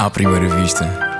À primeira vista.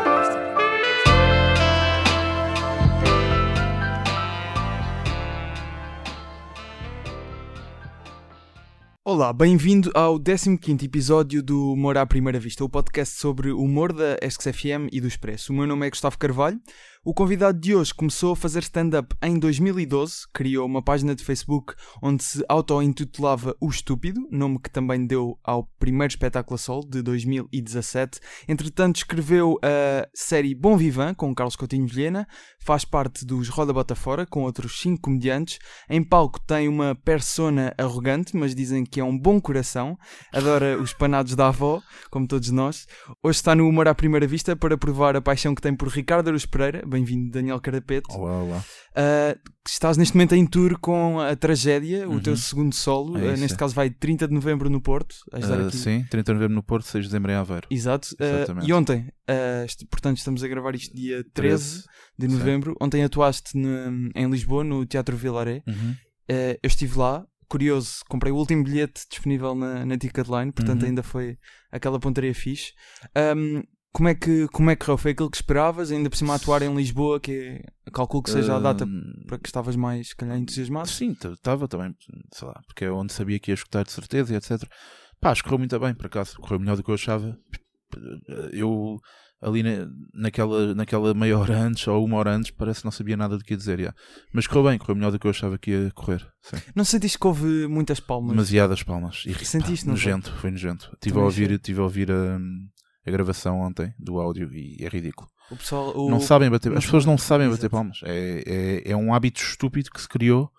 Olá, bem-vindo ao 15 episódio do Humor à Primeira Vista, o podcast sobre o humor da ESC-FM e do Expresso. O meu nome é Gustavo Carvalho. O convidado de hoje começou a fazer stand-up em 2012, criou uma página de Facebook onde se auto-intitulava O Estúpido, nome que também deu ao primeiro espetáculo sol de 2017. Entretanto, escreveu a série Bom Vivan com Carlos Coutinho Vilhena, faz parte dos Roda Bota Fora com outros cinco comediantes. Em palco tem uma persona arrogante, mas dizem que é um bom coração, adora os panados da avó, como todos nós. Hoje está no Humor à Primeira Vista para provar a paixão que tem por Ricardo Aruz Pereira. Bem-vindo, Daniel Carapeto. Olá, olá. Uh, estás neste momento em tour com a Tragédia, o Uhum. teu segundo solo. É Uh, neste é. caso vai 30 de novembro no Porto. Aqui- sim, 30 de novembro no Porto, 6 de dezembro em Aveiro. Exato. Uh, Exatamente. e ontem, uh, portanto, estamos a gravar isto dia 13 de Sim. novembro. Ontem atuaste no- em Lisboa, no Teatro Vilaré. Uhum. Uh, eu estive lá, curioso, comprei o último bilhete disponível na, na Ticketline, portanto Uhum. ainda foi aquela pontaria fixe. Um, como é que como é que correu? Foi aquilo que esperavas? Ainda por cima atuar em Lisboa, que é, calculo que seja a data Hum, para que estavas mais, se calhar, entusiasmado. Sim, estava também, sei lá, porque é onde sabia que ia escutar de certeza e etc. Pá, acho que correu muito bem, por acaso. Correu melhor do que eu achava. Eu, ali na, naquela, naquela meia hora antes ou uma hora antes, parece que não sabia nada do que ia dizer. Mas correu bem, correu melhor do que eu achava que ia correr. Sim. Não sentiste que houve muitas palmas? Demasiadas palmas. E, Sentiste, pá, não nojento, foi nojento. Estive a ouvir, tive a, ouvir a, a gravação ontem do áudio e é ridículo. O pessoal, o- Não sabem bater, as pessoas não sabem Exato. bater palmas. É, é, é um hábito estúpido que se criou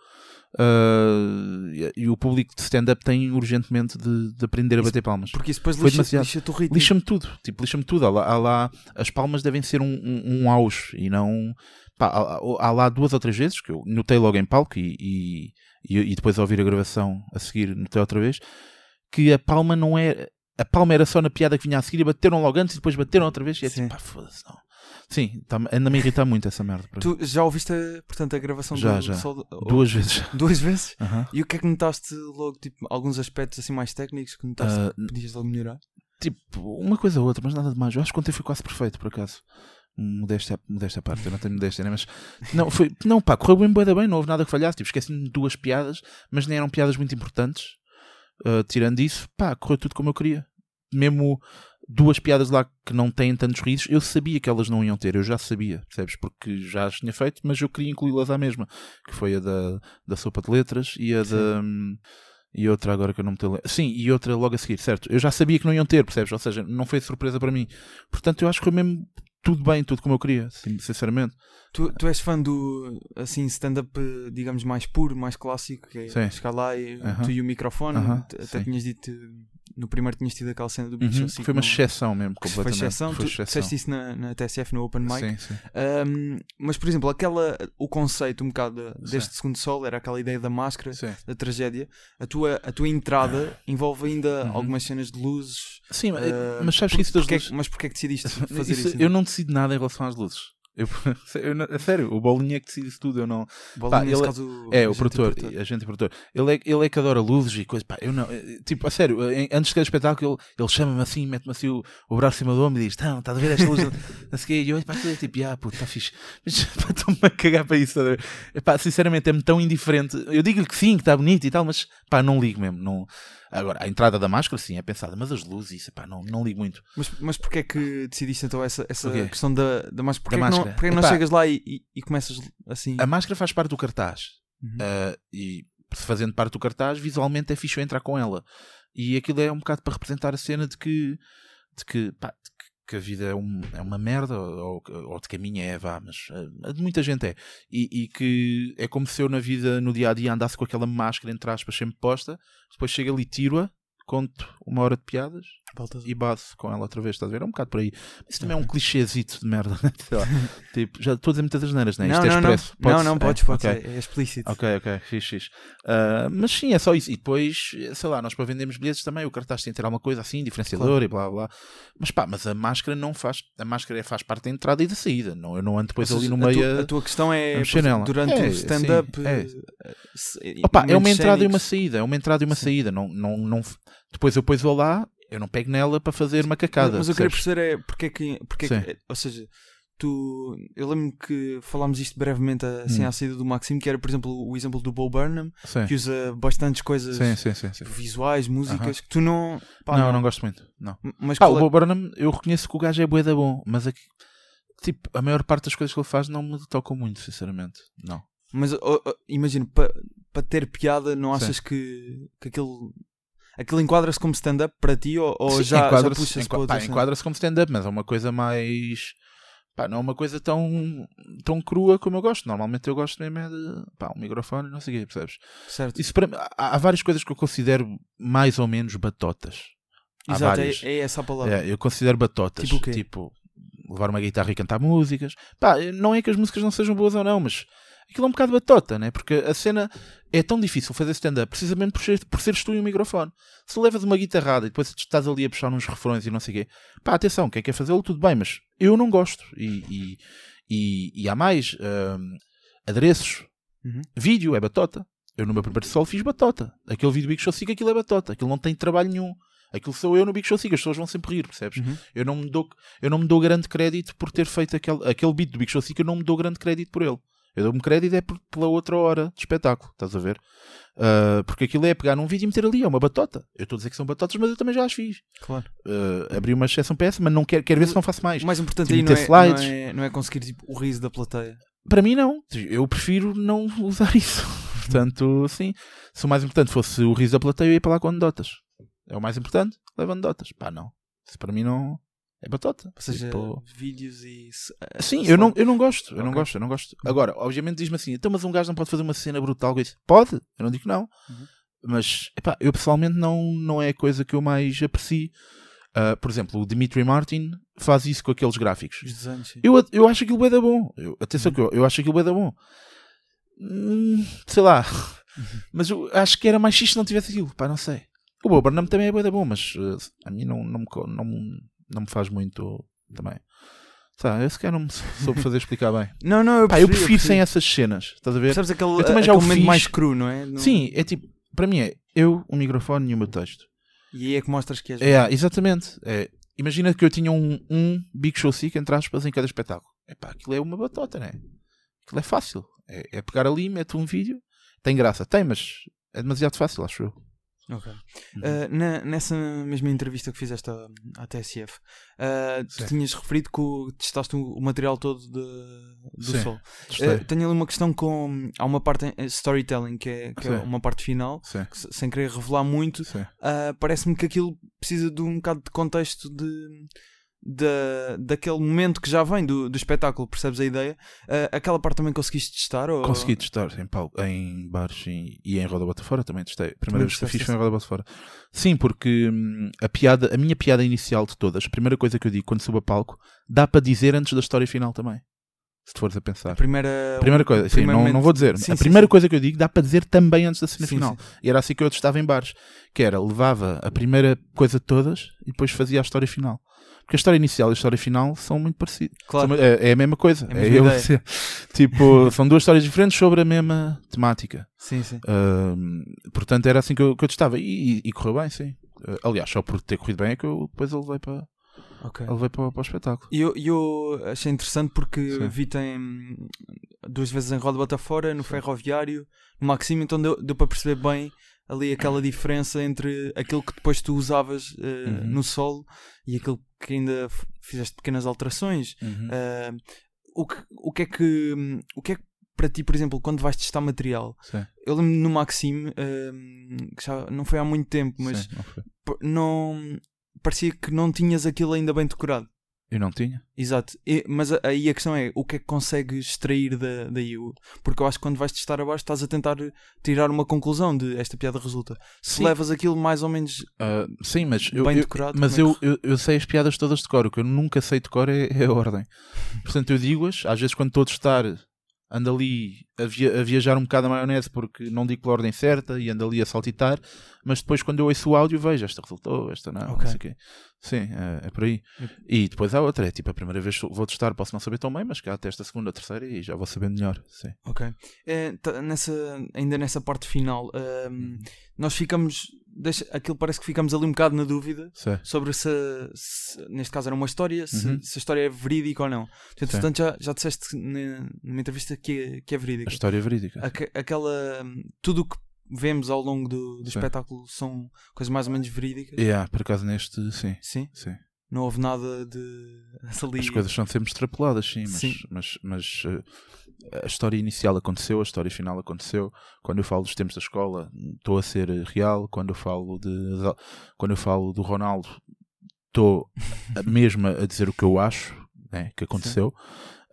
ah, e, e o público de stand-up tem urgentemente de, de aprender a Isso- bater palmas. Porque isso depois Foi lixa, lixa-te o ritmo. Lixa-me tudo, tipo, lixa-me tudo. Há lá, há lá- as palmas devem ser um, um, um auge e não. Pá, há, há lá duas ou três vezes que eu notei logo em palco e, e, e, e depois ao ouvir a gravação a seguir notei outra vez que a palma não é. A palma era só na piada que vinha a seguir e bateram logo antes e depois bateram outra vez e é Sim. assim, pá, foda-se, não. Sim, tá, anda-me a irritar muito essa merda. Tu já ouviste, portanto, a gravação Já, do já. Sol- Duas vezes. Duas vezes? E o que é que notaste logo, tipo, alguns aspectos assim mais técnicos que notaste Ah, que podias logo melhorar? tipo, uma coisa ou outra, mas nada demais. Eu acho que ontem foi quase perfeito, por acaso. Modéstia, modéstia à parte, eu não tenho modéstia, né? mas não, foi, não, pá, correu bem, da bem, não houve nada que falhasse. Tipo, esqueci-me de duas piadas, mas nem eram piadas muito importantes. Ah, tirando isso, pá, correu tudo como eu queria. Mesmo duas piadas lá que não têm tantos risos, eu sabia que elas não iam ter, eu já sabia, percebes? Porque já as tinha feito, mas eu queria incluí-las à mesma, que foi a da, da sopa de letras e a Sim. da. hum, E outra agora que eu não me lembrar. Sim, e outra logo a seguir, certo? Eu já sabia que não iam ter, percebes? Ou seja, não foi surpresa para mim. Portanto, eu acho que foi mesmo tudo bem, tudo como eu queria, sinceramente. Tu, tu és fã do, assim, stand-up, digamos, mais puro, mais clássico, que é Sim. chegar lá e Aham. tu e o microfone, Aham, t- até sim. tinhas dito, no primeiro tinhas tido aquela cena do Show Uhum, assim, Foi uma não- exceção mesmo, que foi completamente. exceção, Foi tu exceção. disseste isso na, na TSF, no Open Mic, Sim, sim. Um, mas, por exemplo, aquela, o conceito um bocado deste Sim. segundo solo era aquela ideia da máscara, Sim. da tragédia. A tua, a tua entrada envolve ainda Uhum. algumas cenas de luzes. Sim, mas- uh, mas sabes por- que isso das é luzes. que- mas porquê é que decidiste fazer isso? Isso- eu não decido nada em relação às luzes. Eu, eu não- sério, o Bolinha é que decide isso tudo. Eu não, Bolinha, pá, ele- caso, É, o agente produtor, a gente produtor. Ele é, ele é que adora luzes e coisas. Pá, eu não. Tipo, a sério, antes de cada espetáculo, ele, ele chama-me assim, mete-me assim o, o braço em cima do ombro e diz: Não, estás a ver esta luz? Não sei. E eu, pá, é tipo, ah, puto, está fixe. Mas pá, estou-me a cagar para isso. ver? Epá, sinceramente, é-me tão indiferente. Eu digo-lhe que sim, que está bonito e tal, mas pá, não ligo mesmo. Não... Agora, a entrada da máscara, sim, é pensada, mas as luzes, isso, pá, não, não ligo muito. Mas, mas porquê é que decidiste então essa, essa Porquê? questão da, da máscara? Porquê, Da é que não, máscara. porquê é não Epá. chegas lá e, e, e começas assim? A máscara faz parte do cartaz. Uhum. Uh, e fazendo parte do cartaz, visualmente é fixe eu entrar com ela. E aquilo é um bocado para representar a cena de que, de que, pá, de que- a vida é, um- é uma merda, ou, ou de caminho é, vá, mas uh, de muita gente é. E, e que é como se eu na vida, no dia a dia, andasse com aquela máscara, entre aspas, sempre posta, depois chego ali, tiro-a, conto uma hora de piadas Voltas- e base com ela outra vez, estás a ver? É um bocado por aí. Isso também é um clichêzito de merda, né? Tipo, já estou a dizer muitas asneiras, né? Não, Isto é não, não, expresso. não, Pode-se? não, É, podes, podes, ok. é, é explícito. Ok, ok, fixe, fixe. Ah, mas sim, é só isso. E depois, sei lá, nós para vendermos bilhetes também, o cartaz tem que ter alguma coisa assim, diferenciador Claro. e blá blá. Mas pá, mas a máscara não faz. A máscara faz parte da entrada e da saída. Não, eu não ando depois Ou ali no meio. a- a tua questão é nela. durante É, o stand-up. é. Opa, é uma entrada e uma saída. É uma entrada e uma Sim. saída. Não, não, não... Depois eu vou lá eu não pego nela para fazer macacada. Mas eu queria perceber é porque é que. Porque é que ou seja, tu. Eu lembro que falámos isto brevemente assim Hum. à saída do Maxime, que era, por exemplo, o exemplo do Bo Burnham, Sim. que usa bastantes coisas Sim, sim, visuais, músicas, que tu não. pá, não, não, gosto muito. Não. Mas qual o é- Bob Burnham, eu reconheço que o gajo é bué da bom, mas aqui, tipo, a maior parte das coisas que ele faz não me tocam muito, sinceramente. Não. Mas oh, oh, imagino, para ter piada, não achas que, que aquilo. Aquilo enquadra-se como stand-up para ti ou, ou Sim, já, já enquadra-se puxas enqua- para enquadra-se como stand-up, mas é uma coisa mais. Pá, não é uma coisa tão, tão crua como eu gosto. Normalmente eu gosto mesmo é de pá, um microfone e não sei o quê, percebes? Certo. Isso para há, há várias coisas que eu considero mais ou menos batotas. Há Exato, é, várias. é essa a palavra. É, eu considero batotas. Tipo o quê? Tipo, levar uma guitarra e cantar músicas. Pá, não é que as músicas não sejam boas ou não, mas aquilo é um bocado batota, né? Porque a cena é tão difícil fazer stand-up precisamente por, ser, por seres tu e o microfone. Se levas uma guitarrada e depois estás ali a puxar uns refrões e não sei o quê, pá, atenção, quem quer fazê-lo, tudo bem, mas eu não gosto. E, e, e, e há mais hum, adereços. Uhum. Vídeo é batota. Eu no meu primeiro solo fiz batota. Aquele vídeo Big Show Sick, aquilo é batota. Aquilo não tem trabalho nenhum. Aquilo sou eu no Big Show Sick, as pessoas vão sempre rir, percebes? Uhum. Eu não me dou, eu não me dou grande crédito por ter feito aquele, aquele beat do Big Show Sick, eu não me dou grande crédito por ele. Eu dou-me crédito é pela outra hora de espetáculo, estás a ver? Ah, porque aquilo é pegar num vídeo e meter ali, é uma batota. Eu estou a dizer que são batotas, mas eu também já as fiz. Claro. Ah, abri uma exceção essa, mas não quero, quero ver se não faço mais. O mais importante Tipo, aí não é, ter não, slides. é, não é conseguir tipo, o riso da plateia. Para mim, não. Eu prefiro não usar isso. Portanto, sim. Se o mais importante fosse o riso da plateia, eu ia para lá com anedotas. É o mais importante, leva anedotas. Pá, não. Isso para mim não é batota. Ou seja, Tipo, vídeos e. s- Sim, eu não, eu não gosto, eu não Ok. gosto, eu não gosto. Agora, obviamente diz-me assim, então mas um gajo não pode fazer uma cena brutal com isso. Pode, eu não digo não. Uhum. Mas, epá, eu pessoalmente não, não é a coisa que eu mais aprecio. Ah, por exemplo, o Dimitri Martin faz isso com aqueles gráficos. Os desenhos. Eu, eu acho aquilo bué da bom. Eu, atenção que eu, eu acho aquilo bué da bom. Hum, sei lá. Mas eu acho que era mais xixi se não tivesse aquilo. Pá, não sei. O Bob Burnham também é bué da bom, mas eh, a mim não, não, me, não, não me faz muito também. Tá, eu sequer não me soube fazer explicar bem. Não, não, eu Pá, eu percebi, prefiro sem essas cenas. Estás a ver? Percebes aquele, Eu também já o momento fiz. mais cru, não é? Não- Sim, é tipo, para mim é eu, o microfone e o meu texto. E aí é que mostras que és. É, exatamente. É, imagina que eu tinha um, um Big Show Sick, entre aspas, em cada espetáculo. Epá, aquilo é uma batota, né? Aquilo é fácil. É, é pegar ali, mete um vídeo. Tem graça, tem, mas é demasiado fácil, acho eu. Ok. Uhum. Uh, na- nessa mesma entrevista que fizeste à, à TSF, uh, tu Sim. tinhas referido que o- testaste o, o material todo de, do Sim, Sol. Uh, tenho ali uma questão com. Há uma parte em storytelling que é, que é uma parte final, que se- sem querer revelar muito, parece-me que aquilo precisa de um bocado de contexto de. Da, daquele momento que já vem do, do espetáculo, percebes a ideia? Uh, aquela parte também conseguiste testar? Ou... Consegui testar em, palco, em bares e, e em Roda Bota Fora também testei. A primeira Também vez que fiz foi em Roda Bota Fora. Sim, porque hum, a piada, a minha piada inicial de todas, a primeira coisa que eu digo quando subo a palco, dá para dizer antes da história final também. Se tu fores a pensar. A primeira, Primeira coisa, sim, não, não vou dizer. Sim, a primeira sim. coisa que eu digo dá para dizer também antes da cena final. E era assim que eu estava em bares. Que era, levava a primeira coisa de todas e depois fazia a história final. Porque a história inicial e a história final são muito parecidas. Claro. São- é, é a mesma coisa. É a É mesma eu ideia. ser- tipo, são duas histórias diferentes sobre a mesma temática. Sim, sim. Ahm, portanto, era assim que eu, que eu testava. E, e- e correu bem, sim. Ah, aliás, só por ter corrido bem é que eu depois eu levei para, Ok. eu levei para, para o espetáculo. E eu, eu achei interessante porque Sim. vi tem duas vezes em Roda Bota Fora, no Ferroviário, no Maximo, então deu, deu para perceber bem ali aquela diferença entre aquilo que depois tu usavas eh, Uhum. no solo e aquilo que ainda fizeste pequenas alterações. Uhum. Eh, o, que, o que é que o que é que para ti, por exemplo, quando vais testar material, Sim, eu lembro no Maxime, eh, que já não foi há muito tempo, mas sim, não não parecia que não tinhas aquilo ainda bem decorado. Eu não tinha. Exato, E- mas aí a questão é o que é que consegues extrair da, daí? Porque eu acho que quando vais testar abaixo estás a tentar tirar uma conclusão de esta piada resulta. Se Sim. levas aquilo mais ou menos Ah, sim, mas bem eu- decorado, mas é eu, eu, eu sei as piadas todas de cor. O que eu nunca sei de cor é, é a ordem. Portanto, eu digo-as. Às vezes, quando estou a testar, ando ali a, via- a viajar um bocado a maionese porque não digo pela ordem certa e ando ali a saltitar. Mas depois, quando eu ouço o áudio, vejo esta resultou, esta não. Ok. não sei o quê. Sim, é, é por aí. E depois há outra. É tipo, a primeira vez vou testar, posso não saber tão bem, mas cá até esta segunda, terceira e já vou saber melhor. Sim. Ok. É, nessa, ainda nessa parte final, Uhum. ahm, nós ficamos deixa, aquilo parece que ficamos ali um bocado na dúvida Sim. sobre se, se- neste caso era uma história, se, Uhum. se a história é verídica ou não. Sim. Entretanto, já, já disseste ne- numa entrevista que é, que é A verídica. história é verídica. Aque- aquela. Tudo o que vemos ao longo do, do espetáculo são coisas mais ou menos verídicas. Yeah, por acaso neste, sim. Sim, sim. não houve nada de. ali- As coisas são sempre extrapoladas, sim, mas, Sim. mas, mas eh, a história inicial aconteceu, a história final aconteceu. Quando eu falo dos tempos da escola, estou a ser real. Quando eu falo de quando eu falo do Ronaldo, estou a- mesmo a dizer o que eu acho né, que aconteceu.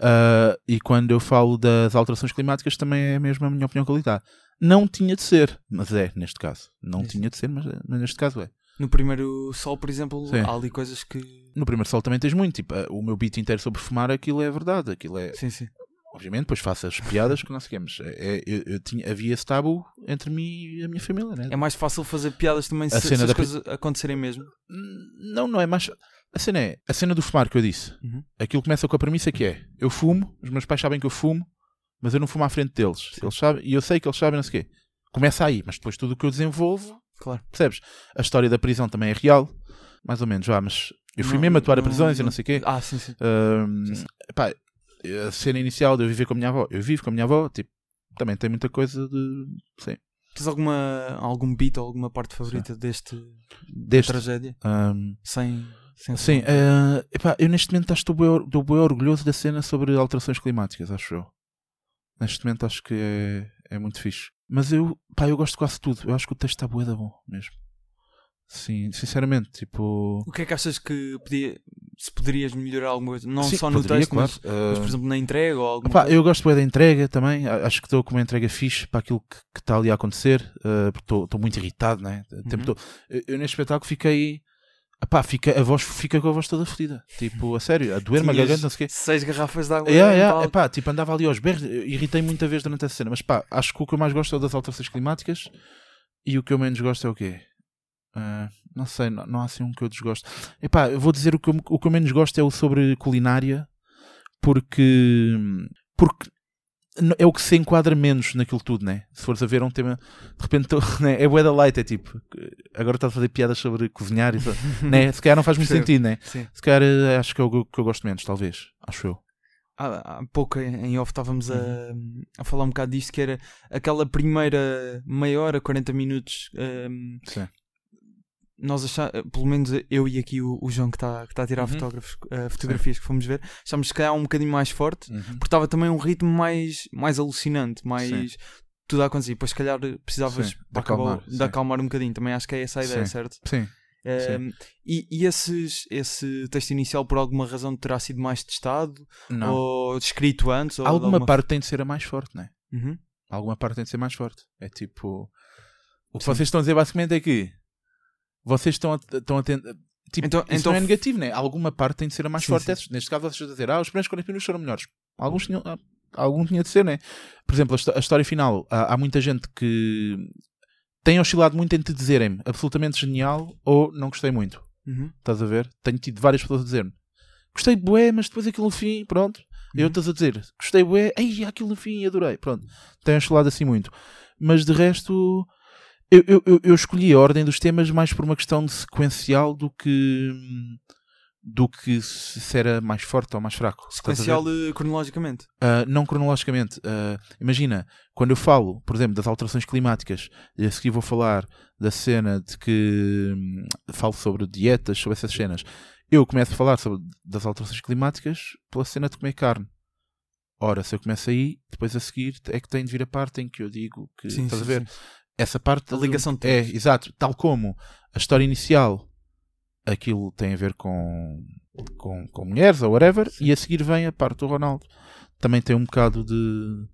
Ah, e quando eu falo das alterações climáticas, também é mesmo a minha opinião que ali está. Não tinha de ser, mas é neste caso. Não tinha de ser, mas, mas neste caso é. No primeiro sol, por exemplo, Sim. há ali coisas que. No primeiro sol também tens muito. Tipo, ah, o meu beat inteiro sobre fumar, aquilo é verdade. Aquilo é, Sim, sim. Obviamente, depois faço as piadas que não sei mas é, é- eu, eu tinha, havia esse tabu entre mim e a minha família, né? É mais fácil fazer piadas também se, A se as da- coisas acontecerem mesmo. Não, não é mais. A cena é a cena do fumar que eu disse. Uhum. Aquilo começa com a premissa que é: eu fumo, os meus pais sabem que eu fumo, mas eu não fumo à frente deles. Eles sabem, e eu sei que eles sabem, não sei o quê. Começa aí, mas depois tudo o que eu desenvolvo, Claro. percebes? A história da prisão também é real, mais ou menos, vá, mas eu fui Não- mesmo atuar a não- prisões e não- não sei o quê. Ah, sim, sim. Hum, Sim, sim. pá, a cena inicial de eu viver com a minha avó, eu vivo com a minha avó, tipo, também tem muita coisa de. Sim. Tens alguma, algum beat ou alguma parte favorita deste Deste. tragédia? hum, Sem. sem sim, eh, epá, eu neste momento acho que estou bem, or- estou bem orgulhoso da cena sobre alterações climáticas, acho eu. Neste momento acho que é, é muito fixe. Mas eu, pá, eu gosto de quase tudo. Eu acho que o texto está bué da bom mesmo. Sim, sinceramente, tipo. O que é que achas que podia, se poderias melhorar alguma coisa? Não Sim, só no poderia, texto, claro. mas, mas, por Eh, exemplo na entrega ou alguma coisa? eu gosto bem da entrega também. Acho que estou com uma entrega fixe para aquilo que que está ali a acontecer. uh, porque estou- estou muito irritado, né? O tempo Uhum. todo. Eu, eu neste espetáculo fiquei. Epá, fica, a voz fica com a voz toda fodida. Tipo, a sério, a doer-me a garganta, não sei o quê. Seis garrafas de água. Yeah, em yeah, palco. epá, tipo, andava ali aos berros. Irritei muita vez durante essa cena. Mas pá, acho que o que eu mais gosto é das alterações climáticas. E o que eu menos gosto é o quê? Ah, não sei, não, não há assim um que eu desgosto. Epá, eu vou dizer o que, eu, o que eu menos gosto é o sobre culinária, porque, porque é o que se enquadra menos naquilo tudo, né? Se fores a ver é um tema, de repente né? é bué da light, é tipo, agora estás a fazer piadas sobre cozinhar e né? Se calhar não faz muito Percebo. sentido, né? Sim. Se calhar eh, acho que é o que eu gosto menos, talvez, acho eu. Há, há pouco em off estávamos a, Uhum. a falar um bocado disto que era aquela primeira meia hora, 40 minutos. hum, Sim. Nós achamos, pelo menos eu e aqui o, o João que está que tá a tirar Uhum. fotógrafos, eh, fotografias que fomos ver, achámos que se calhar um bocadinho mais forte, Uhum. porque estava também um ritmo mais, mais alucinante, mais tudo a acontecer. Depois, se calhar, precisavas Sim, de acalmar, de sim. acalmar um bocadinho. Também acho que é essa a ideia, Sim. certo? Sim. Um, e e esses, esse texto inicial, por alguma razão, terá sido mais testado? Não. Ou escrito antes? Ou Alguma alguma- parte tem de ser a mais forte, né? Uhum. Alguma parte tem de ser mais forte. É tipo. O que Sim. vocês estão a dizer basicamente é que vocês estão a, estão a tentar. Tipo, Então- isso então não é negativo, né? Alguma parte tem de ser a mais Sim, forte. sim. Neste caso, vocês estão a dizer, ah, os primeiros 40 minutos foram melhores. Alguns tinham, ah, algum tinha de ser, né? Por exemplo, a, histó- a história final. Há, há muita gente que tem oscilado muito entre dizerem-me absolutamente genial ou não gostei muito. Uhum. Estás a ver? Tenho tido várias pessoas a dizer-me gostei bué, mas depois aquilo no fim, pronto. E Uhum. outras a dizer gostei bué, ei, aquilo no fim adorei. Pronto. Tenho oscilado assim muito. Mas de resto, eu, eu, eu, escolhi a ordem dos temas mais por uma questão de sequencial do que do que se era mais forte ou mais fraco. Sequencial eh, cronologicamente. Uh, não cronologicamente. Uh, imagina, quando eu falo, por exemplo, das alterações climáticas, e a seguir vou falar da cena de que hum, falo sobre dietas, sobre essas cenas, eu começo a falar sobre das alterações climáticas pela cena de comer carne. Ora, se eu começo aí, depois a seguir é que tem de vir a parte em que eu digo que Sim, estás sim, a ver? sim. Essa parte A ligação de é, exato, tal como a história inicial, aquilo tem a ver com, com, com mulheres ou whatever, e a seguir vem a parte do Ronaldo. Também tem um bocado de.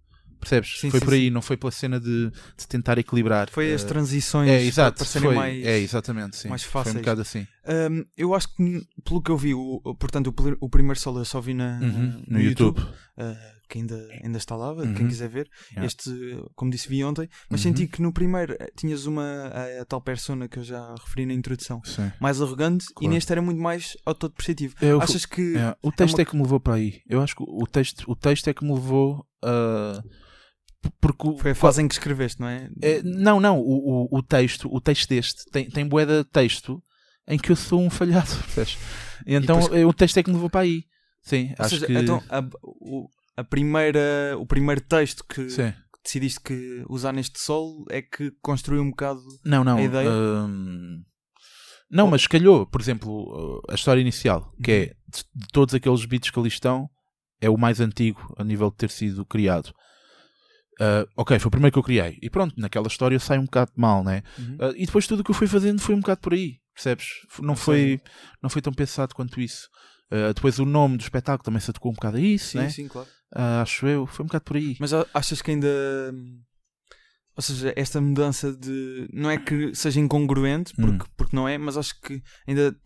Percebes? Sim, foi sim, por aí, sim. não foi pela cena de, de tentar equilibrar. Foi as Eh, transições É, exato. para foi, mais. É, exatamente, sim. mais Foi fáceis. um bocado assim. Um, eu acho que, pelo que eu vi, o, portanto, o, o primeiro solo eu só vi na, Uhum, no, No YouTube. uh, que ainda, ainda está lá, Uhum. quem quiser ver. Yeah. Este, como disse, vi ontem, mas Uhum. senti que no primeiro eh, tinhas uma a, a tal persona que eu já referi na introdução, Sim. mais arrogante, e Claro. neste era muito mais autodepreciativo. Eu- Achas que. É, o texto uma- é que me levou para aí. Eu acho que o texto, o texto é que me levou a. Porque Foi a fase em que escreveste, não é? É, não, não, o, o, o texto, o texto deste tem, tem bué de texto em que eu sou um falhado, então depois- o texto é que me levou para aí. Sim, Ou acho seja, que. então a, o, a primeira, o primeiro texto que Sim. decidiste que usar neste solo é que construiu um bocado. Não, não. a ideia? hum, não, mas calhou, por exemplo, uh, a história inicial, que é de, de todos aqueles beats que ali estão, é o mais antigo a nível de ter sido criado. Uh, ok, foi o primeiro que eu criei. E pronto, naquela história sai um bocado mal, né? Uhum. Uh, e depois tudo o que eu fui fazendo foi um bocado por aí, percebes? Não, foi, não foi tão pensado quanto isso. Uh, depois o nome do espetáculo também se adequou um bocado a isso, Sim, né? sim, claro. Acho eu, foi um bocado por aí. Mas achas que ainda. Ou seja, esta mudança de. Não é que seja incongruente, Hum. porque, porque não é, mas acho que ainda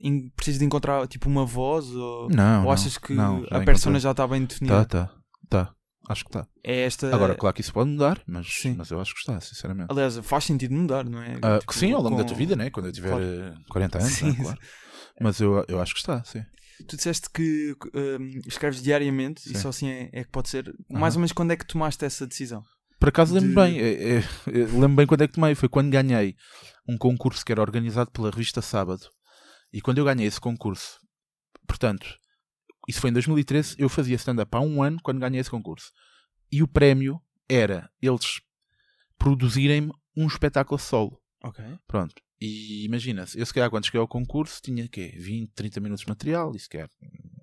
in- precisas de encontrar tipo uma voz ou, Não, ou não, achas que não, a persona encontrei. já está bem definida? Tá, tá, tá. Acho que tá. É esta. Agora, claro que isso pode mudar, mas, Sim. mas eu acho que está, sinceramente. Aliás, faz sentido mudar, não é? Ah, Tipo, sim, ao longo da com- tua vida, né? Quando eu tiver Claro. eh, 40 anos, Sim, né? claro. Mas eu, eu acho que está, sim. Tu disseste que hum, escreves diariamente e Sim. só assim é, é que pode ser. Mais ou menos quando é que tomaste essa decisão? Por acaso lembro De- bem, é, é, lembro bem quando é que tomei. Foi quando ganhei um concurso que era organizado pela revista Sábado. E quando eu ganhei esse concurso, portanto, isso foi em 2013, eu fazia stand-up há um ano quando ganhei esse concurso. E o prémio era eles produzirem-me um espetáculo solo. Ok. Pronto. E imagina-se, eu se calhar quando cheguei ao concurso tinha quê? 20, 30 minutos de material, isso que é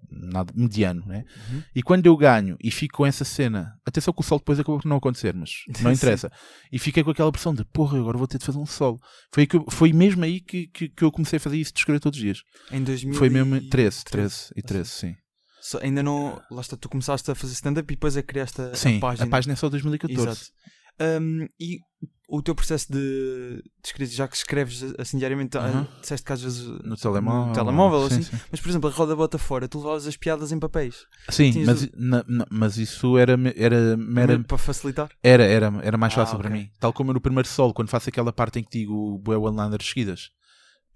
nada mediano, né? Uhum. E quando eu ganho e fico com essa cena, atenção que o solo depois acabou por não acontecer, mas não interessa. E fiquei com aquela pressão de porra, agora vou ter de fazer um solo. Foi, que eu- foi mesmo aí que, que, que eu comecei a fazer isso de escrever todos os dias. Em 2013. Foi mesmo 13, 13 e 13, sim. Ainda não. Lá está, tu começaste a fazer stand-up e depois a criaste a, Sim, a página. é só 2014. Exato. Hum, e o teu processo de, de escrita, já que escreves assim diariamente, Aham. uh disseste que às vezes No telemóvel. no telemóvel, sim, assim, sim. mas por exemplo, a roda bota fora, tu levavas as piadas em papéis Sim, Tinhas mas, o- na- na- mas isso era, era, Também para facilitar. Era, era, era mais Ah, fácil para ok. mim. Tal como no primeiro solo, quando faço aquela parte em que digo bué one-liners seguidas.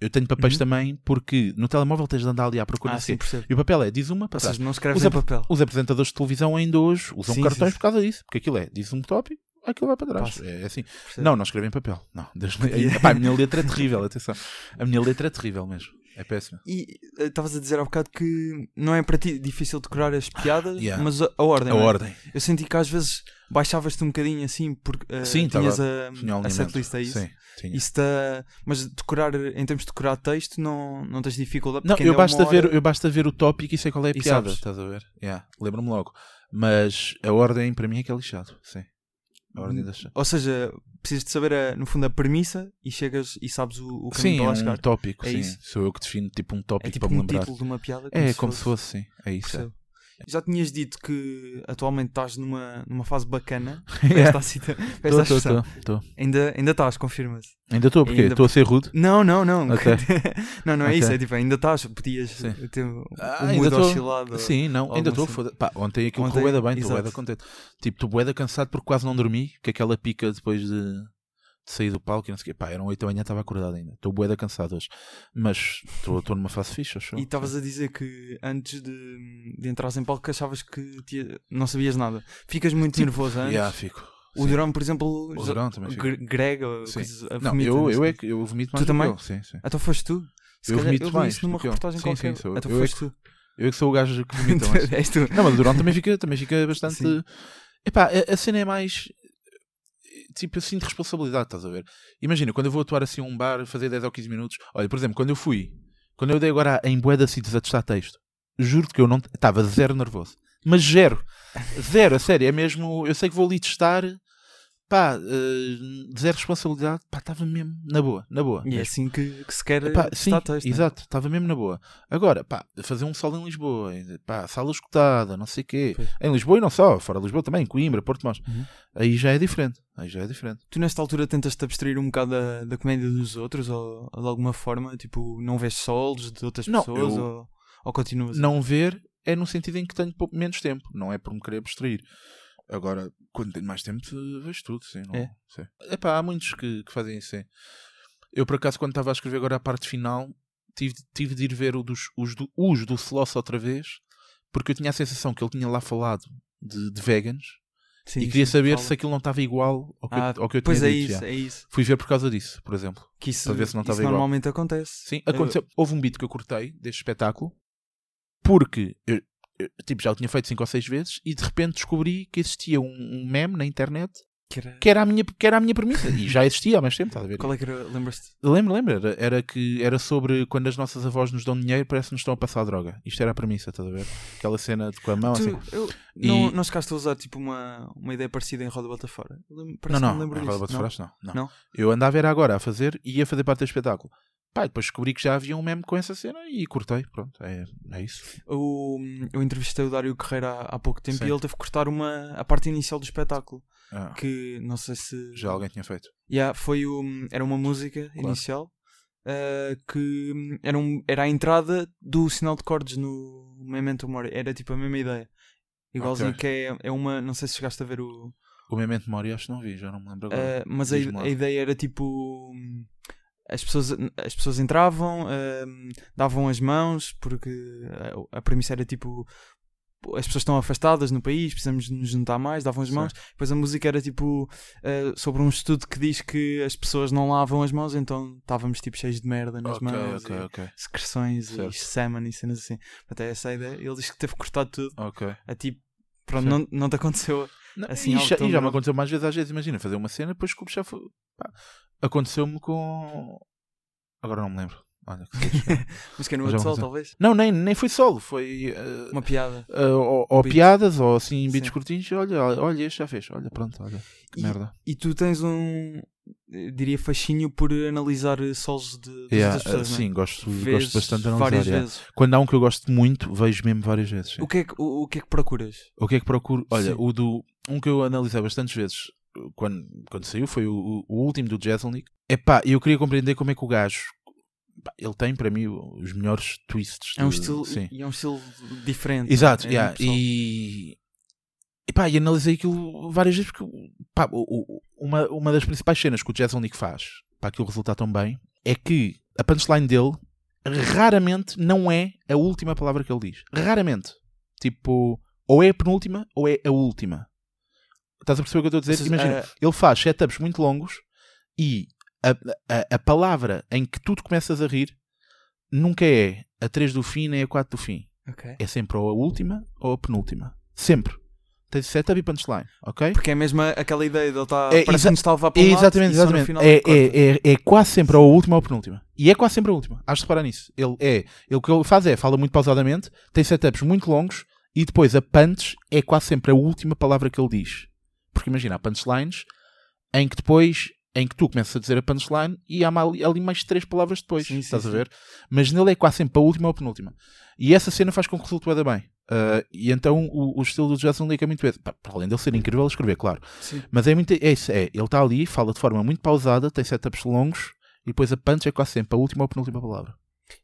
Eu tenho papéis Uhum. também, porque no telemóvel tens de andar ali à procura. Ah, não sim. E o papel é, diz uma seja, não escreves Usa em papel. Os apresentadores de televisão ainda hoje usam Sim, cartões sim, por causa disso. Porque aquilo é, diz um tópico, aquilo vai para trás. Passa. É assim. Não, não escrevo em papel. Não. Deus me- Epá, a minha letra é terrível, atenção. A minha letra é terrível mesmo. É péssima. E eh, estavas a dizer há bocado que não é para ti difícil decorar as piadas, Yeah. mas a, a ordem. A é? ordem. Eu senti que às vezes baixavas-te um bocadinho assim, porque eh, Sim, tinhas tava- a, a setlist, é isso? Sim, tinha. Isso tá... Mas decorar, em termos de decorar texto, não, não tens dificuldade. Não, eu é basta, ver, hora- eu basta ver o tópico e sei qual é a piada. Estás a ver? Yeah, Lembro-me logo. Mas a ordem para mim é que é lixado. Sim. A ordem da Ou seja, precisas de saber, a- no fundo, a premissa e chegas e sabes o, o caminho Sim, para é um tópico. É sim. isso. Sou eu que defino tipo um tópico É tipo para me um lembrar. título de uma piada. É, como se fosse, sim. É isso. É. Já tinhas dito que atualmente estás numa, numa fase bacana. Esta, cita, tô. Ainda, ainda estás, confirma-se. Ainda estou, porque estou a ser rude. Não, não, não. Ok. não, não é Ok. isso. É tipo, ainda estás. Podias Sim. ter o Ah, ainda mood oscilado. Sim, não, ainda estou assim. Pá, ontem aquilo Ontem, correu bem, estou bué contente. Tipo, estou bué da cansado porque quase não dormi, que aquela pica depois de, sair do palco e não sei o quê. Pá, eram 8 da manhã, estava acordado ainda. Estou bué da cansado hoje. Mas estou numa fase fixa, acho. E estavas a dizer que antes de, de entrares em palco achavas que te- não sabias nada. Ficas muito Tipo, nervoso antes. Yeah, fico. O Sim. Durão, por exemplo, O Durão também gre- grega, coisas, Não, eu, eu, é que eu vomito mais Tu também? ele, Sim, sim. Então foste tu? Se Eu calhar vomito eu vi mais isso numa reportagem Sim, qualquer. sim, sou eu. Então Eu é foste que- tu. Eu é que sou o gajo que vomita mais. És tu. Não, mas o Durão também fica, também fica bastante. Sim. Epá, a, a cena é mais. Tipo, eu sinto responsabilidade, estás a ver? Imagina, quando eu vou atuar assim a um bar, fazer 10 ou 15 minutos. Olha, por exemplo, quando eu fui, quando eu dei agora em Boeda Sítios a testar texto, juro-te que eu não. Estava zero nervoso. Mas zero. Zero, a sério. É mesmo. Eu sei que vou ali testar. Pá, eh, zero responsabilidade. Pá, estava mesmo na boa, na boa. E é mesmo. assim que, que se quer Epá, sim, texto. né? exato, estava mesmo na boa. Agora, pá, fazer um solo em Lisboa, pá, sala escutada, não sei o quê. Pois. Em Lisboa e não só, fora de Lisboa também, Coimbra, Porto Mós. Uhum. Aí já é diferente. Aí já é diferente. Tu nesta altura tentas te abstrair um bocado da, da comédia dos outros ou, ou de alguma forma, tipo, não vês solos de outras Não, pessoas eu- ou, ou continuas? Não ver é no sentido em que tenho menos tempo, não é por me querer abstrair. Agora, quando tenho mais tempo, vejo tudo, sim. Não, É? sim. Epá, há muitos que, que fazem isso, sim. Eu, por acaso, quando estava a escrever agora a parte final, tive, tive de ir ver o dos, os, do, os do Sloss outra vez, porque eu tinha a sensação que ele tinha lá falado de, de vegans, Sim, e queria sim, saber fala. se aquilo não estava igual ao que, Ah, eu, ao que eu tinha Pois é dito. isso, é isso. Fui ver por causa disso, por exemplo. Que isso, Para ver se não estava igual. normalmente acontece. Sim, aconteceu. Houve um beat que eu cortei deste espetáculo porque eu, eu, tipo, já o tinha feito 5 ou 6 vezes e de repente descobri que existia um, um meme na internet Que era- que era a minha, que era a minha premissa e já existia há mais tempo, estás a ver? Qual é que era? Lembras-te? Lembro, lembro, era, que era sobre quando as nossas avós nos dão dinheiro, parece que nos estão a passar droga. Isto era a premissa, estás a ver? Aquela cena de com a mão Tu- assim. eu- E- não, não chegaste a usar tipo uma, uma ideia parecida em Roda Bota Fora? Não, não, me lembro a disso. roda Não? foraste, não, não. Não? Eu andava era agora a fazer e ia fazer parte do espetáculo. Pá, depois descobri que já havia um meme com essa cena e cortei. Pronto, é, é isso. O- eu entrevistei o Dário Carreira há, há pouco tempo Sim. e ele teve que cortar uma, a parte inicial do espetáculo. Ah, Que não sei se. já alguém tinha feito. Yeah, foi o, era uma música inicial uh, que era, um, era a entrada do sinal de cordes no Memento Mori. Era tipo a mesma ideia. Igualzinho Ok. que é, é uma. Não sei se chegaste a ver o. O Memento Mori acho que não vi, já não me lembro agora. Uh, mas a, a ideia era tipo. As pessoas, as pessoas entravam, hum, davam as mãos, porque a, a premissa era tipo. As pessoas estão afastadas no país, precisamos nos juntar mais, davam as Sim. mãos. Depois a música era tipo uh, sobre um estudo que diz que as pessoas não lavam as mãos, então estávamos tipo cheios de merda nas ok, mãos, ok, e ok. secreções Certo. e semen e cenas assim. Até essa ideia. Ele diz que teve que cortar tudo. Ok. A tipo, pronto, Sim. não, não te aconteceu. Não, Assim, e, já, e já me aconteceu mais vezes, às vezes, imagina, fazer uma cena, depois desculpe, já foi. Aconteceu-me com. Agora não me lembro. Olha, que fixe. Mas que é no outro sol, aconteceu. talvez. não, nem, nem foi solo, foi. eh, Uma piada. eh, ou, ou piadas, ou assim, beats Sim. curtinhos. Olha, olha, este já fez. Olha, pronto, olha. Que E- merda. E tu tens um, diria, fascínio por analisar solos de, das Yeah, pessoas, eh, é? sim, gosto, Vês gosto bastante de analisar. várias yeah. vezes. Quando há um que eu gosto muito, vejo mesmo várias vezes. O que, é que, o, o que é que procuras? O que é que procuro? Olha, Sim. o do. Um que eu analisei bastantes vezes quando, quando saiu foi o, o último do Jezelnik. Epá, eu queria compreender como é que o gajo. pá, ele tem para mim os melhores twists. É um estilo, Sim. e é um estilo diferente. Exato, é yeah, pessoal. e. Epá, e analisei aquilo várias vezes porque pá, uma, uma das principais cenas que o Jezelnik faz para aquilo resultar tão bem é que a punchline dele raramente não é a última palavra que ele diz. Raramente. Tipo, ou é a penúltima ou é a última. Estás a perceber o que eu estou a dizer? Ou Imagina, eh, ele faz setups muito longos e a, a, a palavra em que tu te começas a rir nunca é a 3 do fim nem a 4 do fim. ok. É sempre ou a última ou a penúltima. Sempre. Tens setup e punchline, ok? Porque é mesmo aquela ideia de ele estar. É, parece está a levar para um lado exatamente, no exatamente. final É, corta. é, é, é quase sempre a última ou a penúltima. E é quase sempre a última. Has de reparar nisso. Ele é. Ele, o que ele faz é, fala muito pausadamente, tem setups muito longos e depois a punch é quase sempre a última palavra que ele diz. Porque imagina, há punchlines em que depois. Em que tu começas a dizer a punchline e há ali, mais três palavras depois. Sim, sim, estás a sim. ver? Mas nele é quase sempre a última ou a penúltima. E essa cena faz com que resulte da bem. Ah, e então o, o estilo do Jason League é muito esse. Para além dele ser incrível a escrever, claro. Sim. Mas é muito. É isso, é. Ele está ali, fala de forma muito pausada, tem setups longos e depois a punch é quase sempre a última ou penúltima palavra.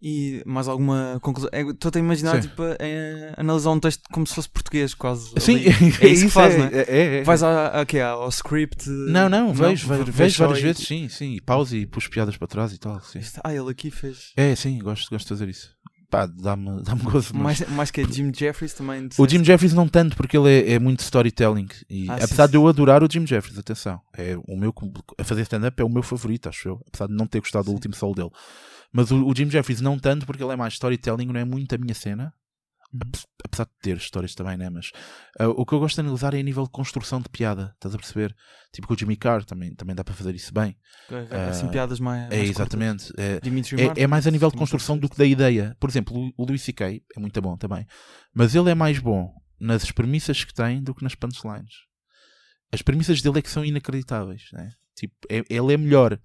E mais alguma conclusão? É, Estou-te a imaginar Sim. tipo, a- a analisar um texto como se fosse português, quase. Sim, ali. é isso que faz, é, não é? é, é. Vais à, quê? ao script? Não, não, vejo, vejo, Vês vejo só várias e- vezes, sim, sim. E pausa e pus piadas para trás e tal. Sim. Ah, ele aqui fez. É, sim, gosto, gosto de fazer isso. Pá, dá-me dá gozo. mas- Mais, mais que a Jim Jeffries também. O. Jim Jeffries não tanto, porque ele é, é muito storytelling. E, Ah, apesar sim. de eu adorar o Jim Jeffries, atenção, é o meu, a fazer stand-up é o meu favorito, acho eu. Apesar de não ter gostado do Sim. último solo dele. Mas o, o Jim Jeffries não tanto, porque ele é mais storytelling, não é muito a minha cena. Uhum. Ape- Apesar de ter histórias também, né? Mas ah, o que eu gosto de analisar é a nível de construção de piada, estás a perceber? Tipo com o Jimmy Carr também, também dá para fazer isso bem. É, Assim, Ah, piadas mais. É mais exatamente. É, é, é mais a nível de construção do que da ideia. Por exemplo, o, o Louis C.K. é muito bom também. Mas ele é mais bom nas premissas que tem do que nas punchlines. As premissas dele é que são inacreditáveis. Né? Tipo, é- ele é melhor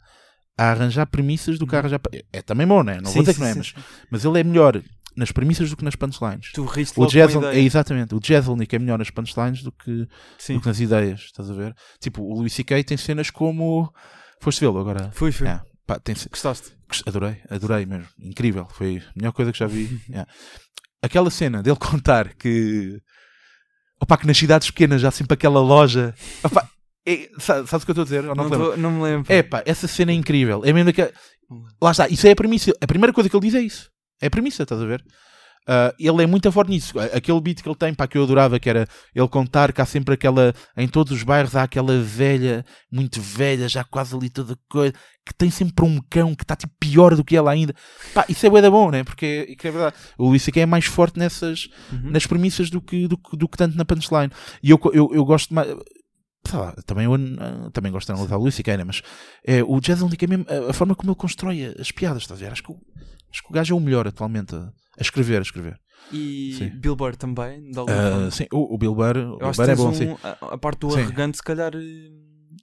a arranjar premissas do que a arranjar. É, é também bom, né? não Sim, vou dizer que não é, mas, mas ele é melhor nas premissas do que nas punchlines. Tu riste O a é exatamente, o Jezelnik é melhor nas punchlines do que, do que nas ideias, estás a ver? Tipo, o Louis C.K. tem cenas como. Foste vê-lo agora? Foi, foi. É, pá, tem, Gostaste? Gost- Adorei, adorei mesmo. Incrível. Foi a melhor coisa que já vi. Yeah. Aquela cena dele contar que. Opa, que nas cidades pequenas há sempre aquela loja. Opa, é, sa- sabes o que eu estou a dizer? Não, Não, te lembras? tô- não me lembro. É pá, essa cena é incrível. É mesmo que. Lá está, isso é a premissa. A primeira coisa que ele diz é isso. É a premissa, estás a ver? Uh, ele é muito forte nisso. Aquele beat que ele tem, pá, que eu adorava, que era ele contar que há sempre aquela. Em todos os bairros há aquela velha, muito velha, já quase ali toda coisa, que tem sempre um cão que está tipo pior do que ela ainda. Pá, isso é bué da bom, né? Porque é, é verdade. O Luís é mais forte nessas uhum. nas premissas do que, do, do, que tanto na punchline. E eu, eu, eu gosto mais. Lá, também, eu, também gosto de analisar o Luís mas é, o Jazz é mesmo a, a, forma como ele constrói as piadas, estás a ver? Acho que, acho que o gajo é o melhor atualmente a, a escrever, a escrever. E sim. Bill Burr também, uh, Sim, o, o Bill Burr, o Bill Burr é bom, um, sim. A, a, parte do sim. arrogante, se calhar, eh,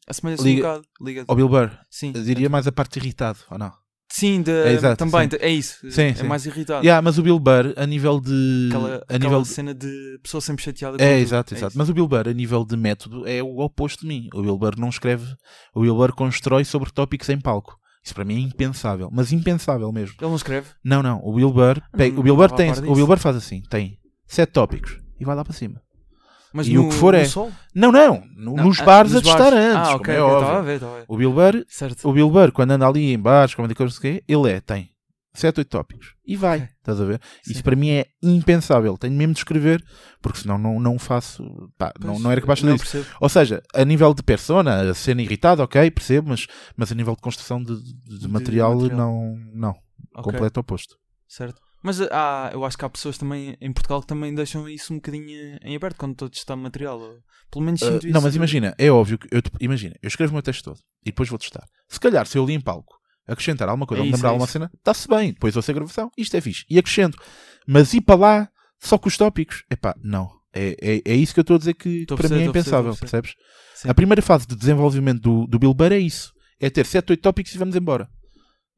assemelha-se um bocado. Liga ao Bill Burr, sim. Diria mais a parte irritado, ou não? Sim, de, é exato, também, sim. é isso. Sim, é sim. mais irritado. Yeah, mas o Bill Burr, a nível de. Aquela, a nível cena de pessoa sempre chateada. É, exato, é exato. Isso. Mas o Bill Burr, a nível de método, é o oposto de mim. O Bill Burr não escreve. O Bill Burr constrói sobre tópicos em palco. Isso para mim é impensável, mas impensável mesmo. Ele não escreve? Não, não. O Bill Burr, pega, o Bill Burr tem, o Bill Burr faz assim, tem sete tópicos e vai lá para cima. Mas e no, o que for é. Sol? Não, não, no, não, nos bares a testar antes. Ah, ok, é okay a ver, a ver. O Bill Burr, certo. o Bill Burr, quando anda ali em bares, como que ele é, tem 7, 8 tópicos e vai, okay. estás a ver? Sim. Isso para mim é impensável. Tenho mesmo de escrever, porque senão não, não faço, pá, pois, não, não era capaz de fazer isso. Ou seja, a nível de persona, a cena irritada, ok, percebo, mas, mas a nível de construção de, de, de material, material, não, não. Okay. Completo oposto. Certo. Mas há, eu acho que há pessoas também em Portugal que também deixam isso um bocadinho em aberto quando estou a testar material. Pelo menos sinto uh, isso. Não, mas imagina, é óbvio que eu imagina, eu escrevo o meu texto todo e depois vou testar. Se calhar, se eu li em palco, acrescentar alguma coisa, é ou lembrar é alguma cena, está-se bem. Depois ouço a gravação, isto é fixe. E acrescento. Mas ir para lá só com os tópicos, epá, não. É, é, é isso que eu estou a dizer que, que para mim é impensável, percebes? Sim. A primeira fase de desenvolvimento do, do Bill Burr é isso. É ter 7, 8 tópicos e vamos embora.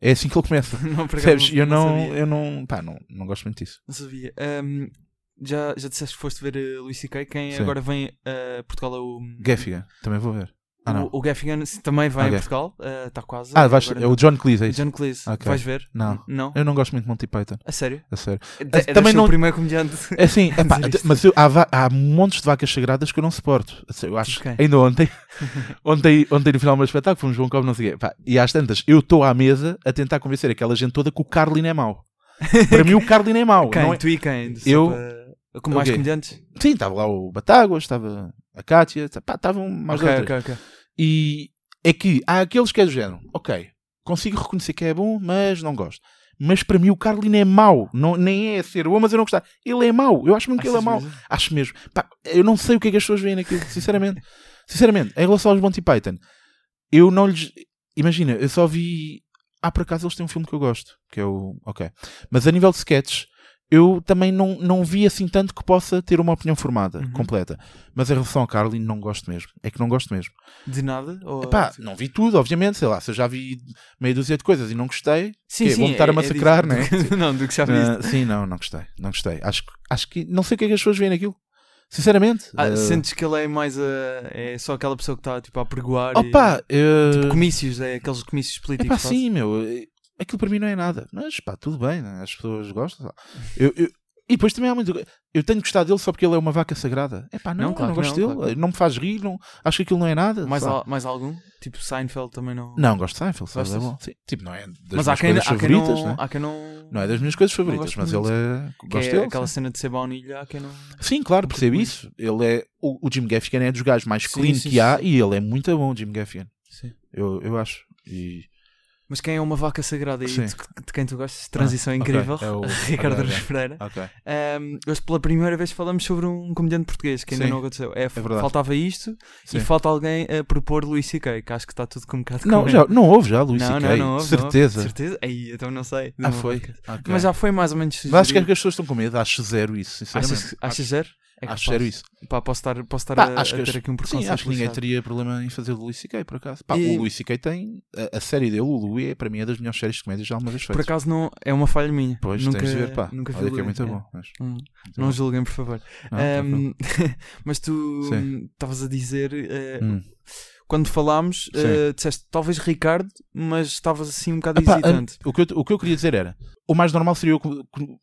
É assim que ele começa. não, Percebes? Eu não, não, eu não, pá, não, não gosto muito disso. Não sabia. Um, já, já disseste que foste ver uh, Luís C.K. Quem Sim. agora vem a Portugal é o. Gaffigan, também vou ver. Ah, o, o Gaffigan também vai ah, em Portugal, está uh, quase. Ah, vais, é o John Cleese, é isso? John Cleese, okay. vais ver? Não. não. Eu não gosto muito de Monty Python. A sério? A sério. De, também não. o primeiro comediante. É epá, mas eu, há, há montes de vacas sagradas que eu não suporto. Eu acho. Okay. Ainda ontem, ontem, ontem no final do meu espetáculo, fomos um copo, não sei o quê. e às tantas, eu estou à mesa a tentar convencer aquela gente toda que o Carlin é mau. Para mim, o Carlin é mau. Quem? Não é... Tu e quem? Eu. Com mais okay. comediantes? Sim, estava lá o Batáguas, estava a Kátia, estavam mais okay. Okay, okay. E é que há aqueles que é do género, ok, consigo reconhecer que é bom, mas não gosto. Mas para mim o Carlin é mau. Não, nem é ser bom, mas eu não gostar. Ele é mau. Eu acho mesmo que ele é mau. Mesmo? Acho mesmo. Pá, eu não sei o que é que as pessoas veem naquilo, sinceramente. sinceramente, em relação aos Monty Python, eu não lhes. Imagina, eu só vi. Ah, por acaso eles têm um filme que eu gosto, que é o. Ok. Mas a nível de sketches, eu também não, não vi assim tanto que possa ter uma opinião formada, uhum. completa. Mas em relação a Carlin, não gosto mesmo. É que não gosto mesmo. De nada? Ou... Epá, não vi tudo, obviamente. Sei lá, se eu já vi meia dúzia de coisas e não gostei, sim, que, sim, vou-me estar é, a massacrar, é né? não, do que já viste. Uh, sim, não, não gostei. Não gostei. Acho, acho que. Não sei o que é que as pessoas veem naquilo. Sinceramente. Ah, uh... Sentes que ele é mais a. É só aquela pessoa que está tipo, a pregoar. Opa! E... Uh... Tipo comícios, é aqueles comícios políticos. Epá, sim, meu aquilo para mim não é nada. Mas pá, tudo bem, né? as pessoas gostam. Eu, eu, e depois também há muito. Eu tenho gostado dele só porque ele é uma vaca sagrada. É pá, não, não, claro não gosto não, dele. Claro. Não me faz rir, não, acho que aquilo não é nada. Mais, al, mais algum? Tipo Seinfeld também não. Não, gosto de Seinfeld, Gostas? é bom. Sim. Tipo, não é das mas minhas coisas há favoritas, quem não, né? há quem não. Não é das minhas coisas favoritas, mas muito. ele é. Que gosto é dele. Aquela sim. cena de ser baunilha, há quem não. Sim, claro, percebo isso. Ele é. O, o Jim Gaffigan é dos gajos mais sim, clean sim, que há e ele é muito bom, o Jim Gaffigan. Sim. Eu, eu acho. E mas quem é uma vaca sagrada e de, de, quem tu gostas? Transição ah, incrível. Okay. É o... Ricardo okay, Pereira. Okay. Um, hoje pela primeira vez falamos sobre um comediante português que ainda Sim. não aconteceu. É, é faltava isto Sim. e falta alguém a propor Luís C.K. que acho que está tudo com um bocado Não, já, não houve já Luís C.K. Não, não, houve, certeza. Não houve. Certeza? Aí, então não sei. Ah, foi. Mas já foi mais ou menos. Mas acho que as pessoas estão com medo. Acho zero isso, sinceramente. Achas, achas zero? É acho zero isso. Pá, posso estar, posso estar Pá, a, acho a ter aqui um preconceito. Sim, acho que ninguém teria problema em fazer o Louis C.K. por acaso. Pá, e... O Louis C.K. tem a, a, série dele, o Louis, é para mim é das melhores séries de comédia já alguma vez feitas. Por acaso não é uma falha minha. Pois, nunca, tens de ver, pá. Nunca Olha que é muito bom. Mas... Hum, não bom. julguem, por favor. Não, um, mas tu estavas a dizer. Uh, hum quando falámos, uh, disseste talvez Ricardo, mas estavas assim um bocado Epá, hesitante. o, que eu, o que eu queria dizer era: o mais normal seria eu,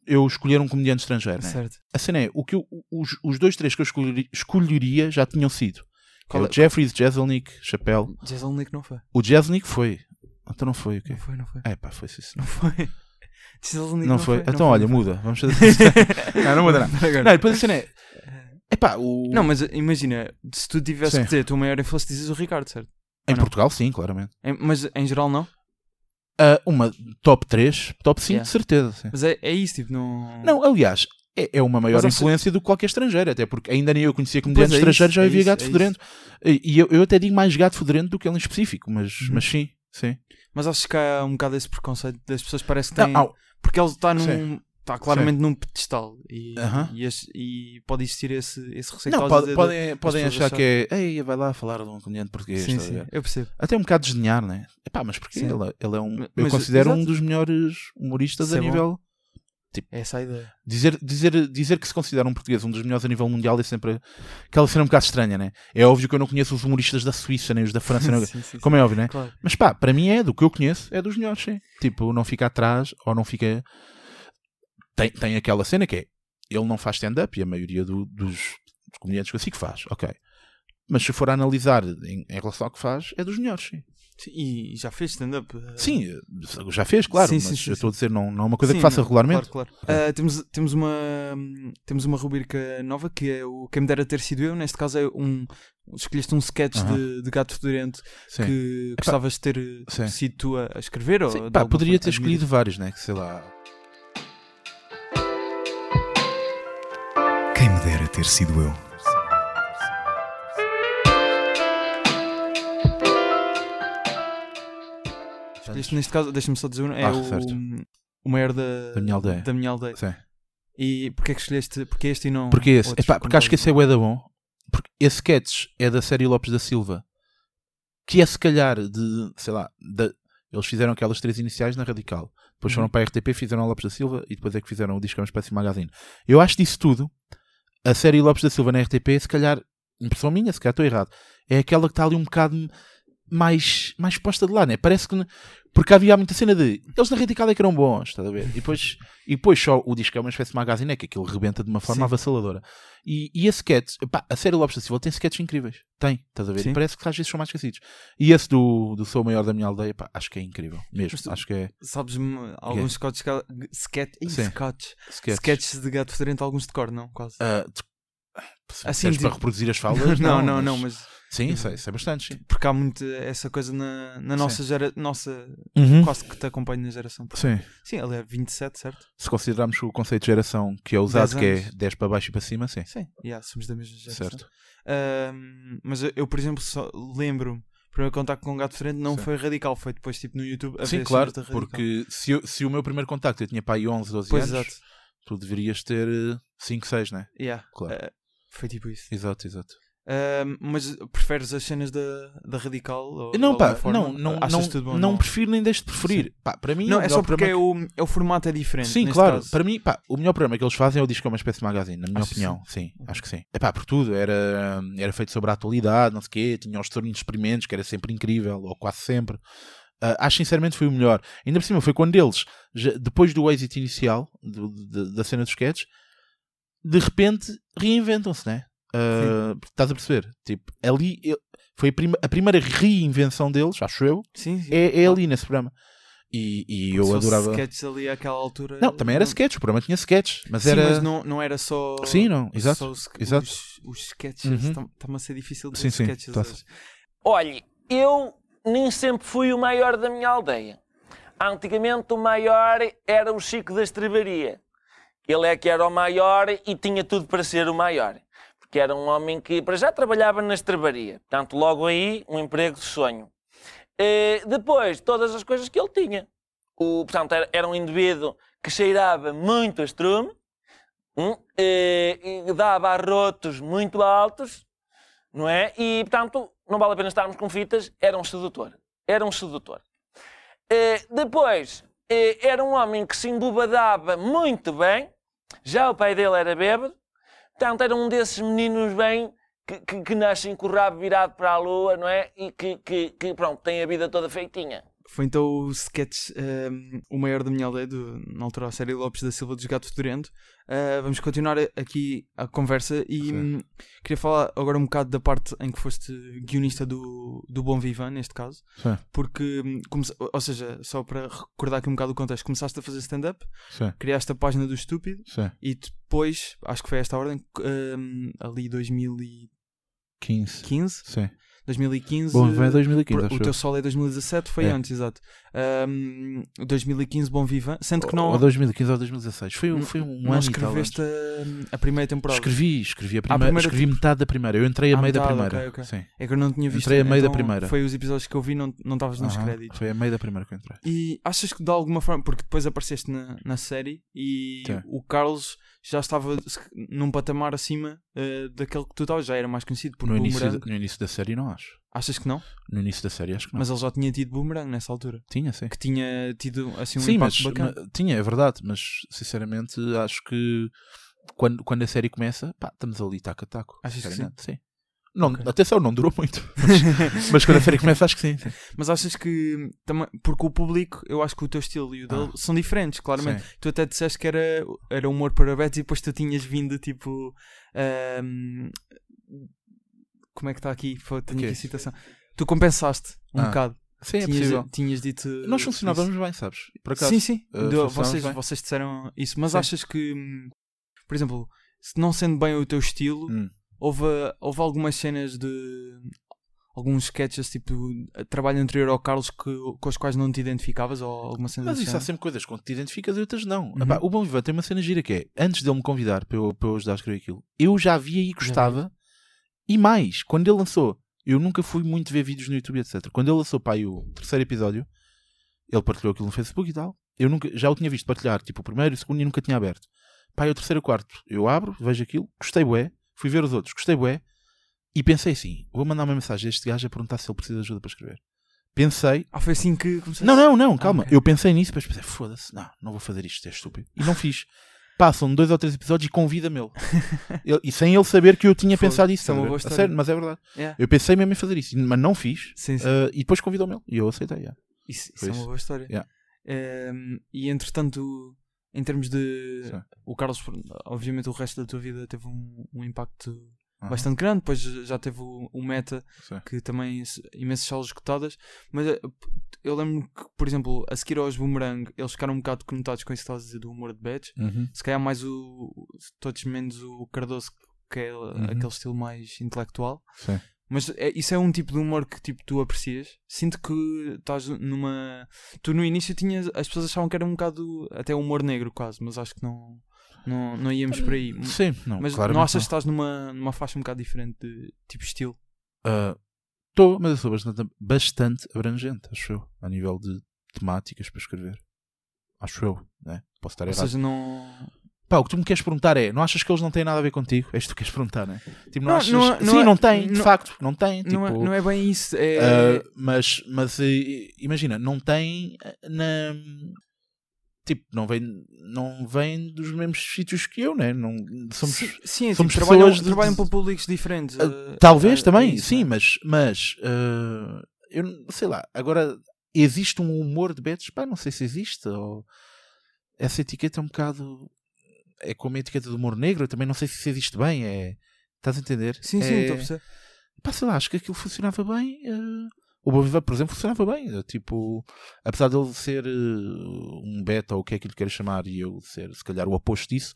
eu escolher um comediante estrangeiro. Né? Certo. A cena é: o que eu, os, os dois, três que eu escolheria, escolheria já tinham sido. Qual é? O Jeffries, Jeselnik, Chapelle. Jeselnik não foi. O Jeselnik foi. Então não foi o quê? Não foi, não foi. É pá, foi sim. Não foi. Zuniga Não foi? Então, foi, olha, não foi. muda. Vamos fazer. não, não muda nada. Agora. Não, depois a cena é. Epá, o... Não, mas imagina, se tu tivesse Sim. que dizer a tua maior influência, dizes o Ricardo, certo? em não. Portugal, sim, claramente. Em- mas em geral não? Ah, uma top 3, top 5, Yeah. de certeza. sim. Mas é, é isso, tipo, não. Não, aliás, é, é uma maior Mas, se- influência do que qualquer estrangeiro, até porque ainda nem eu conhecia comediante Pois é estrangeiro, isso, já é havia isso, gato é fedorento. E e eu, eu até digo mais gato fedorento do que ele em específico, mas, Uhum. mas sim, sim. Mas acho que há um bocado esse preconceito das pessoas parece que Não, têm. há- Porque ele está num. Sim. Está claramente num pedestal e, e, esse- e pode existir esse, esse receio não, pode- podem, podem achar que é. Ei, vai lá falar de um comediante português. Sim, sim, eu percebo. Até um bocado desdenhar, né? Epá, mas porque Sim. ele, ele é um. Mas- eu considero um exato. dos melhores humoristas Isso a é nível. É essa a ideia. Dizer, dizer, dizer que se considera um português um dos melhores a nível mundial é sempre aquela cena um bocado estranha, né? É óbvio que eu não conheço os humoristas da Suíça nem os da França. Sim, sim, como é óbvio, né? sim. Claro. Mas pá, para mim é do que eu conheço, é dos melhores, sim. Tipo, não fica atrás ou não fica. Tem, tem aquela cena que é ele não faz stand-up e a maioria do- dos, dos comediantes que eu sigo faz, ok. Mas se for a analisar em, em relação ao que faz, é dos melhores, sim. Sim, E já fez stand-up? eh, Sim, já fez, claro, Sim, sim, eu estou a dizer, não, não é uma coisa que faça não, regularmente. Claro, claro. Ah, temos, temos, uma, temos uma rubrica nova que é o Quem me dera ter sido eu. Neste caso é um. Escolheste um sketch Aham. de, de gato fedorento que gostavas de ter sido tu a, escrever? ou pá, poderia ter escolhido vários, né? Que sei lá. Quem me dera ter sido eu. Neste caso, deixa-me só dizer, um, é Ah, o, certo. o maior da, Da minha aldeia. da minha aldeia. Sim. E porquê é que escolheste? Porque este e não. Porque esse, epá, porque acho que esse é o da bom. Porque esse sketch é da série Lopes da Silva, que é se calhar de, sei lá, da- eles fizeram aquelas três iniciais na Radical. Depois foram Uhum. para a RTP, fizeram a Lopes da Silva e depois é que fizeram o disco é uma espécie de magazine. Eu acho disso tudo, a série Lopes da Silva na RTP, se calhar, impressão minha, se calhar estou errado, é aquela que está ali um bocado mais, mais posta de lá, né? Parece que. Porque havia muita cena de. Eles na Radical é que eram bons, estás a ver? E depois, e depois só o disco é uma espécie de magazine, é que aquilo rebenta de uma forma Sim. avassaladora. E, e esse sketch, pá, a série Lopes da Silva tem sketches incríveis. Tem, estás a ver? E parece que às vezes são mais esquecidos. E esse do, do Sou Maior da Minha Aldeia, pá, acho que é incrível. Mesmo, tu- acho que é. Sabes-me alguns scotch, sketch, Ih, Sim. scotch, Sketch. sketches de gato fedorento, alguns de cor, não? Quase. Se Assim, disseres para tipo- reproduzir as falas, não, não, não, mas Sim, é, isso é bastante, sim. porque há muito essa coisa na, na nossa geração, nossa, Uhum. quase que te acompanha na geração. Sim. Sim, ele é 27, certo? Se considerarmos o conceito de geração que é usado, 10 que é anos. 10 para baixo e para cima, sim. Sim, yeah, somos da mesma geração. Certo. Ahm, mas eu, por exemplo, só lembro-me, o primeiro contacto com um gato frente não Sim. foi radical, foi depois tipo no YouTube. a Sim, claro, Radical. porque se, eu- se o meu primeiro contacto eu tinha para aí 11, 12 Pois, anos, exato. tu deverias ter 5, 6, né? Yeah, Claro. ah, foi tipo isso. Exato, exato. Mas preferes as cenas da, da Radical? Ou, Não, pá, não, não, Achas não, bom? não prefiro nem deixo de preferir. Pá, para mim, Não, é só porque é o, é o formato é diferente. Sim, claro. caso. Para mim, pá, o melhor programa que eles fazem é o disco é uma espécie de magazine, na minha Achas opinião. Sim, acho que sim. É pá, por tudo. Era, era feito sobre a atualidade, não sei o quê. Tinha os torneios de experimentos, que era sempre incrível, ou quase sempre. Ah, acho sinceramente foi o melhor. Ainda por cima, foi quando eles, já- depois do êxito inicial do- de- da cena dos sketches, de repente reinventam-se, né? Ah, estás a perceber? Tipo, ali eu- foi a, prima- a primeira reinvenção deles, acho eu, Sim, sim. é, é ali nesse programa. E, e eu adorava. sketches ali àquela altura. Não, também era sketch, o programa tinha sketches, mas Sim, era. mas não, não era só. Sim, não, exato, só os, exato. Os, os sketches. Uhum. Está-me a ser difícil de Sim, sim, sketches tá-se. hoje. Olhe, eu nem sempre fui o maior da minha aldeia. Antigamente o maior era o Chico da Estrebaria. Ele é que era o maior e tinha tudo para ser o maior. Porque era um homem que, para já, trabalhava na estrebaria. Portanto, logo aí, um emprego de sonho. Eh, depois, todas as coisas que ele tinha. O, portanto, era, era um indivíduo que cheirava muito a estrume, hum, eh, e dava arrotos muito altos, não é? E, portanto, não vale a pena estarmos com fitas, era um sedutor. Era um sedutor. Eh, depois, era um homem que se embobadava muito bem, já o pai dele era bêbado, portanto, era um desses meninos bem que, que, que nascem com o rabo virado para a lua, não é? E que, que, que, pronto, tem a vida toda feitinha. Foi então o sketch um, O Maior da Minha Aldeia, do, na altura a série Lopes da Silva dos Gatos Fedorento. Uh, vamos continuar aqui a conversa e hum, queria falar agora um bocado da parte em que foste guionista do, do Bom Vivan, neste caso. Sim. Porque, hum, come- ou seja, só para recordar aqui um bocado o contexto, começaste a fazer stand-up, criaste a página do Estúpido sim. e depois, acho que foi esta ordem, um, ali 2015, 15. Sim. 2015. Bom, vem 2015, Por- acho o eu. teu solo é 2017, foi É. antes, exato. Ahm, 2015, Bom Vivan. Sendo que não, Ou 2015 ou 2016. Foi, um- foi um não ano escreveste a, a primeira temporada. Escrevi, escrevi a primeira, primeira escrevi metade da primeira. Eu entrei a Ah, meio da metade, primeira. ok, ok. Sim. É que eu não tinha visto. Entrei a meio da então primeira. Foi os episódios que eu vi, não não estavas nos Aham, créditos. Foi a meio da primeira que eu entrei. E achas que de alguma forma, porque depois apareceste na, na série e Sim. o Carlos já estava num patamar acima eh, daquele que tu estavas, já era mais conhecido por No início, Boomerang. da- no início da série não acho. Achas que não? No início da série acho que não. Mas ele já tinha tido Boomerang nessa altura. Tinha, sim. Que tinha tido assim um sim, mas, impacto bacana. mas- tinha, é verdade, mas sinceramente acho que quando, quando a série começa, pá, estamos ali taco a taco. Achas que sinceramente, sim. Não, Ok. Atenção, não durou muito. Mas, mas quando a série começa, acho que sim. sim. Mas achas que também, porque o público, eu acho que o teu estilo e o dele Ah. são diferentes, claramente. Sim. Tu até disseste que era, era humor para betos e depois tu tinhas vindo tipo. ahm, como é que está aqui? Foi, tenho quê? aqui a citação. Tu compensaste um Ah, bocado. Sim, é tinhas, possível. tinhas dito. Nós isso. funcionávamos bem, sabes? Por acaso. Sim, sim. Do- funcionávamos vocês, bem. vocês disseram isso. Mas Sim. achas que, hum, por exemplo, se não sendo bem o teu estilo, Hum. Houve, houve algumas cenas de. Alguns sketches tipo trabalho anterior ao Carlos que, com os quais não te identificavas ou alguma cena Mas isso há género? sempre coisas que te identificas e outras não. Uhum. Epá, o Bom Vivan tem uma cena gira que é, antes dele me convidar para eu, para eu ajudar a escrever aquilo, eu já via e gostava. E mais, quando ele lançou, eu nunca fui muito ver vídeos no YouTube, etc. Quando ele lançou pá, aí o terceiro episódio, ele partilhou aquilo no Facebook e tal. Eu nunca, já o tinha visto partilhar, tipo o primeiro e o segundo, e nunca tinha aberto. Pá, aí o terceiro e o quarto, eu abro, vejo aquilo, gostei bué, fui ver os outros, gostei bué, e pensei assim, vou mandar uma mensagem a este gajo a perguntar se ele precisa de ajuda para escrever. Pensei, Ah, foi assim que começaste? não, não, não, calma. ok. Eu pensei nisso, depois pensei, foda-se, não, não vou fazer isto, isto é estúpido. E não fiz. Passam dois ou três episódios e convida-me ele. Ele- E sem ele saber que eu tinha pensado isso. isso é uma boa A história. sério, mas é verdade. Yeah. Eu pensei mesmo em fazer isso, mas não fiz. Sim, sim. Uh, e depois convidou-me ele. E eu aceitei. yeah. Isso, isso é uma boa história. Yeah. Ehm, e entretanto, em termos de. Sim. O Carlos, obviamente, o resto da tua vida teve um, um impacto Aham. bastante grande. Depois já teve o, o Meta, Sim. que também imensas salas escutadas. Mas eh, eu lembro que, por exemplo, a seguir aos Boomerang, eles ficaram um bocado conotados com isso que estás a dizer do humor de Badge. Uhum. Se calhar mais o. Todos menos o Cardoso, que é aquele estilo mais intelectual. Sim. Mas é- isso é um tipo de humor que tipo, tu aprecias. Sinto que estás numa. Tu no início tinhas. As pessoas achavam que era um bocado. Até humor negro quase, mas acho que não. Não, não íamos por aí. Sim, não, Mas não achas que estás numa, numa faixa um bocado diferente de tipo estilo? Estou, mas eu sou bastante, bastante abrangente, acho eu, a nível de temáticas para escrever. Acho eu, né? Posso estar Ou errado. seja, não. Pá, o que tu me queres perguntar é: não achas que eles não têm nada a ver contigo? É isto que tu queres perguntar, né? Tipo, não, Não, achas... não é- não Sim, é- não tem, de facto, não tem. Tipo, Não, é, não é bem isso. É. ah, mas, mas imagina, não tem eh, na. Tipo, não vem, não vem dos mesmos sítios que eu, né? Não, somos, sim, sim, somos tipo, trabalham, pessoas de- trabalham de- para públicos diferentes. Ah, eh, Talvez eh, também, é isso, sim, não é? mas, mas ah, eu sei lá, agora existe um humor de betos? Pá, não sei se existe. Ou... Essa etiqueta é um bocado. É como a etiqueta do humor negro, eu também não sei se isso existe bem. É... Estás a entender? Sim, sim, é... estou a perceber. Pá, sei lá, acho que aquilo funcionava bem. eh, O Bom Viva, por exemplo, funcionava bem. eh, Tipo, apesar dele ser eh, um beta ou o que é que lhe queira chamar e eu ser, se calhar, o oposto disso,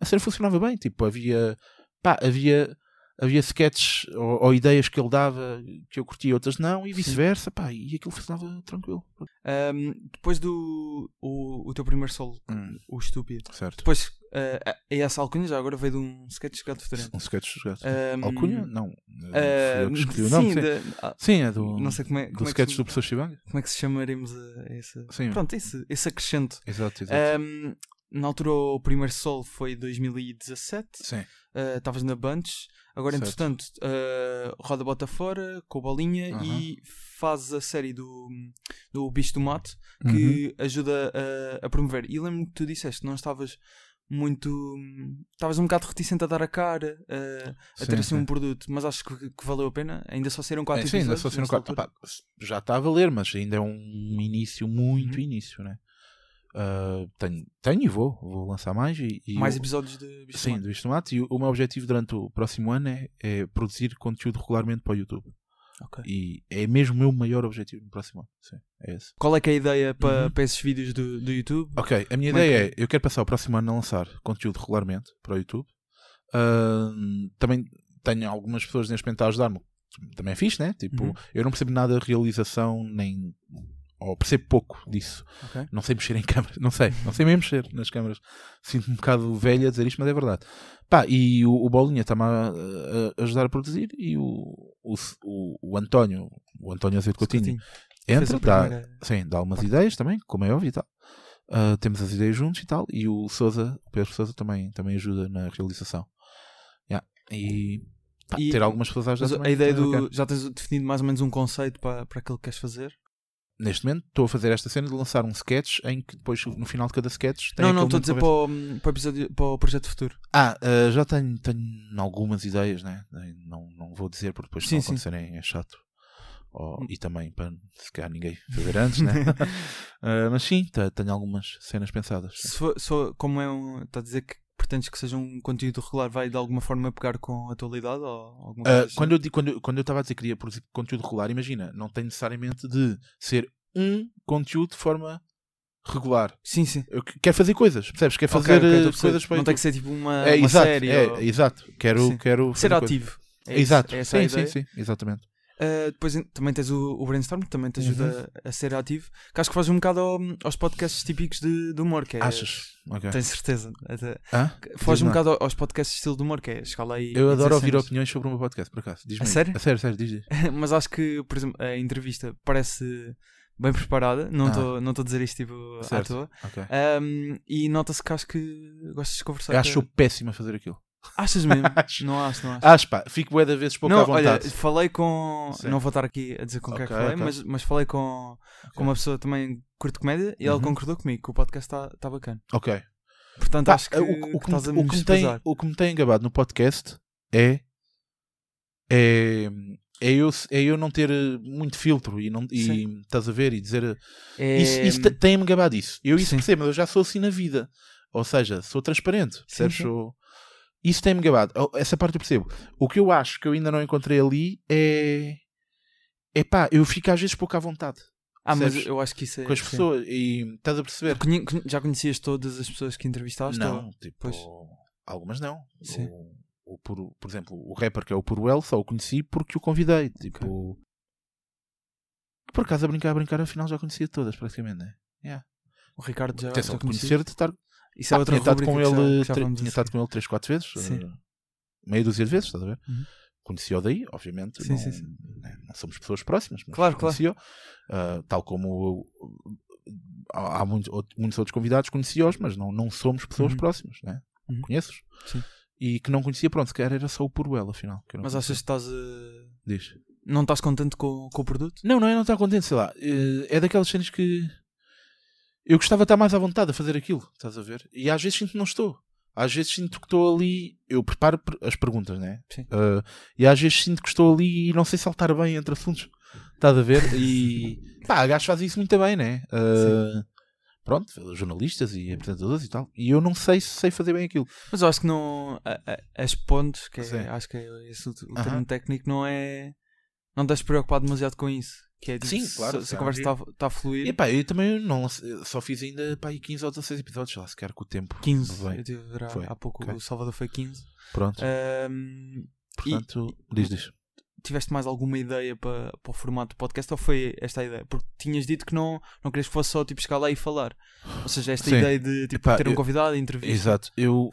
a série funcionava bem. Tipo, havia. Pá, havia. Havia sketches ou, ou ideias que ele dava que eu curtia, outras não, e vice-versa, pá, e aquilo funcionava tranquilo. Ahm, depois do o, o teu primeiro solo, Hum. o estúpido. Certo. Depois, ah, a essa alcunha já agora veio de um sketch de gato diferente. Um sketch dos gatos. Ahm, Alcunha? Não. ah, Fui eu que escolhi o nome. sim, Sim, da- ah, Sim, é do, não sei como é, do como, é sketch que, do professor Chibanga. como é que se chamaremos a, esse. Sim. Pronto, esse, esse acrescento. Exato, exato. Ahm, na altura, o primeiro solo foi 2017. Sim. ah, Estavas na Bunch. Agora, Certo. entretanto, ah, roda bota fora com a bolinha Aham. e faz a série do, do Bicho do Mato Uhum. que ajuda a, a promover. E lembro-me que tu disseste que não estavas muito. Estavas um bocado reticente a dar a cara, uh, a ter Sim, assim um produto, mas acho que, que valeu a pena. Ainda só saíram quatro É, sim, ainda só altura. Pá, já está a valer, mas ainda é um início, muito Uhum. início, né? Ah, tenho, tenho e vou, vou lançar mais. E, e Mais o- episódios de Bicho Sim, do Bicho Tomate. E o, o meu objetivo durante o próximo ano é, é produzir conteúdo regularmente para o YouTube. Ok. E é mesmo o meu maior objetivo no próximo ano. Sim, é esse. Qual é que é a ideia para, Uhum. para esses vídeos do, do YouTube? Ok, a minha Como é ideia é, que eu quero passar o próximo ano a lançar conteúdo regularmente para o YouTube. Ahm, também tenho algumas pessoas neste momento a ajudar-me. Também é fixe, né? Tipo, Uhum. eu não percebo nada de realização, nem. Ou percebo pouco disso. Ok. Não sei mexer em câmaras. Não sei. Não sei mesmo mexer nas câmaras. Sinto-me um bocado velho a dizer isto, mas é verdade. Pá, e o, o Bolinha está-me a, a- ajudar a produzir e o, o, o, António, o António Azevedo Coutinho, entra, dá, primeira- sim, dá umas ideias também, como é óbvio e tal. Ah, temos as ideias juntos e tal. E o Souza, o Pedro Souza também, também ajuda na realização. Yeah. E, pá, E- ter algumas pessoas a ajudar a ideia é do. Já tens definido mais ou menos um conceito para, para aquilo que queres fazer? Neste momento estou a fazer esta cena de lançar um sketch em que depois no final de cada sketch tem não, não, estou a dizer para o, para, o episódio, para o projeto futuro. Ah, ah, já tenho, tenho algumas ideias, né? Não, não vou dizer porque depois se Sim, não sim. acontecerem é chato. Hum. e também para se calhar ninguém fazer antes, né? Ah, mas sim, te- tenho algumas cenas pensadas. Se for, só, como é um. Está a dizer que pretendes que seja um conteúdo regular, vai de alguma forma pegar com a atualidade ou coisa assim? quando eu quando quando eu estava a dizer que queria produzir conteúdo regular, imagina, não tem necessariamente de ser um conteúdo de forma regular. Sim, sim. Eu que- quero fazer coisas, percebes? Quero fazer ok, eh, estou a perceber. coisas para Não tem que ser tipo uma, é, uma exato, série. é, ou- exato. Quero, Sim. quero Ser ativo. É Exato, é sim, sim, sim, exatamente. Uh, depois também tens o, o brainstorm, que também te ajuda a, a ser ativo. Que acho que faz um bocado ao- aos podcasts típicos de, de humor. Que é, Achas? Ok. Tenho certeza. Até, foge um lá. bocado aos podcasts de estilo de humor, que é chegar lá e. Eu adoro ouvir cenas. opiniões sobre o meu podcast, por acaso. Diz-me A sério? A sério, sério, diz, diz. Mas acho que, por exemplo, a entrevista parece bem preparada. Não Ah. estou não estou a dizer isto tipo, à Certo. toa. Ok. Um, e nota-se que acho que gostas de conversar. Eu acho que péssimo a fazer aquilo. Achas mesmo? Acho. Não acho, não acho. Acho pá, fico bué da vezes pouco não, à vontade. olha, falei com. Sim. Não vou estar aqui a dizer com quem é que falei, ok. mas, mas falei com, com uma pessoa também que curte comédia e ele Uhum. concordou comigo que o podcast está tá bacana. Ok. Portanto, Pá, acho que, o, o que me, o que me tem, o que me tem engabado no podcast é. É, é, eu, é eu não ter eh, muito filtro e, não, e Sim. estás a ver e dizer. eh, É, Isso, isso te- tem-me gabado isso. Eu isso Sim. percebo, mas eu já sou assim na vida. Ou seja, sou transparente. Percebes? Sou- Isso tem-me gabado. Oh, Essa parte eu percebo. O que eu acho que eu ainda não encontrei ali é. É pá, eu fico às vezes pouco à vontade ah, mas eu acho que isso é. com as sim. pessoas e estás a perceber? Conhe- Já conhecias todas as pessoas que entrevistaste? Não, ou- tipo, Pois. algumas não. Sim. Puro- por exemplo, o rapper que é o Puruel só o conheci porque o convidei. Tipo, por acaso a brincar, a brincar, afinal já conhecia todas praticamente, né? Yeah. O Ricardo já, Atenção, já de conhecia. conhecer, de estar. Isso é Ah, outra tinha estado com já- ele, já tinha estado com ele 3, 4 vezes, Sim. eh, meia dúzia de vezes, estás a ver? Uhum. Conheci-o daí, obviamente. Sim, não, sim, sim. né, não somos pessoas próximas, mas Claro, claro. conheci-o. Ah, tal como há há muitos, outros- muitos outros convidados, conheci-os, mas não, não somos pessoas Uhum. próximas, né? Uhum. Conheces? Sim. E que não conhecia, pronto, se calhar era só o Puruel, afinal. Mas achas que estás a. Diz. Não estás contente com, com o produto? Não, não é não estar contente, sei lá. É daquelas cenas que eu gostava de estar mais à vontade a fazer aquilo, estás a ver? E às vezes sinto que não estou. Às vezes sinto que estou ali. Eu preparo as perguntas, né? Sim. Eh, e às vezes sinto que estou ali e não sei saltar bem entre assuntos, estás a ver? E pá, gajos fazem isso muito bem, né? Eh, pronto, jornalistas e apresentadores e tal. E eu não sei se sei fazer bem aquilo. Mas eu acho que não. As pontes, que é, acho que é esse o, o termo técnico, não é. Não estás preocupado demasiado com isso. Que é tipo, Sim, claro, Se, a conversa está tá a fluir. E pá, eu também não só fiz ainda pá, aí 15 ou 16 episódios, lá, se quer com o tempo. 15. Bem. Eu tive a ver há, pouco Ok. o Salvador foi 15. Pronto. Ahm, Portanto, diz, diz. tiveste mais alguma ideia para, para o formato do podcast ou foi esta a ideia? Porque tinhas dito que não, não querias que fosse só tipo chegar lá e falar. Ou seja, esta Sim. ideia de tipo, Epá, ter um convidado e entrevista. Exato. Eu,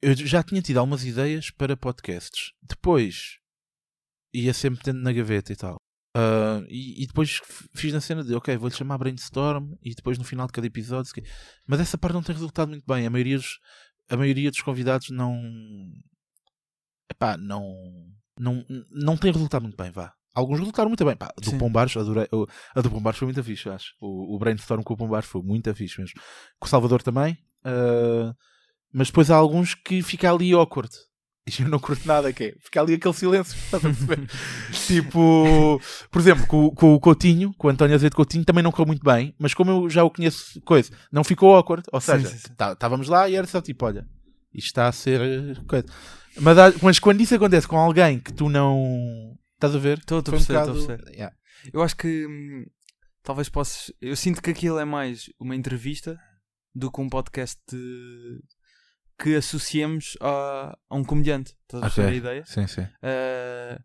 eu já tinha tido algumas ideias para podcasts. Depois ia sempre tendo na gaveta e tal. Ah, e, e depois fiz na cena de ok, vou-lhe chamar Brainstorm e depois no final de cada episódio. Mas essa parte não tem resultado muito bem. A maioria dos, a maioria dos convidados não. Epá, não. Não, não tem resultado muito bem, vá. Alguns resultaram muito bem. Pá, do Sim. Pombares, adorei. A do Pombares foi muito fixe, acho. O, o Brainstorm com o Pombares foi muito fixe mesmo. Com o Salvador também. ah, mas depois há alguns que fica ali awkward. E eu não curto nada, que é, fica ali aquele silêncio. estás a perceber? tipo, por exemplo, com, com o Coutinho, com o António Azevedo Coutinho, também não correu muito bem, mas como eu já o conheço, coisa, não ficou awkward. Ou seja, tá- estávamos lá e era só tipo, olha, isto está a ser eh, coisa. Mas, há- mas quando isso acontece com alguém que tu não estás a ver, Estou a perceber, estou a bocado- perceber. Yeah. Eu acho que hum, talvez possas. Eu sinto que aquilo é mais uma entrevista do que um podcast de- que associemos a, a um comediante. Estás a perceber a ideia? Sim, sim. Uh,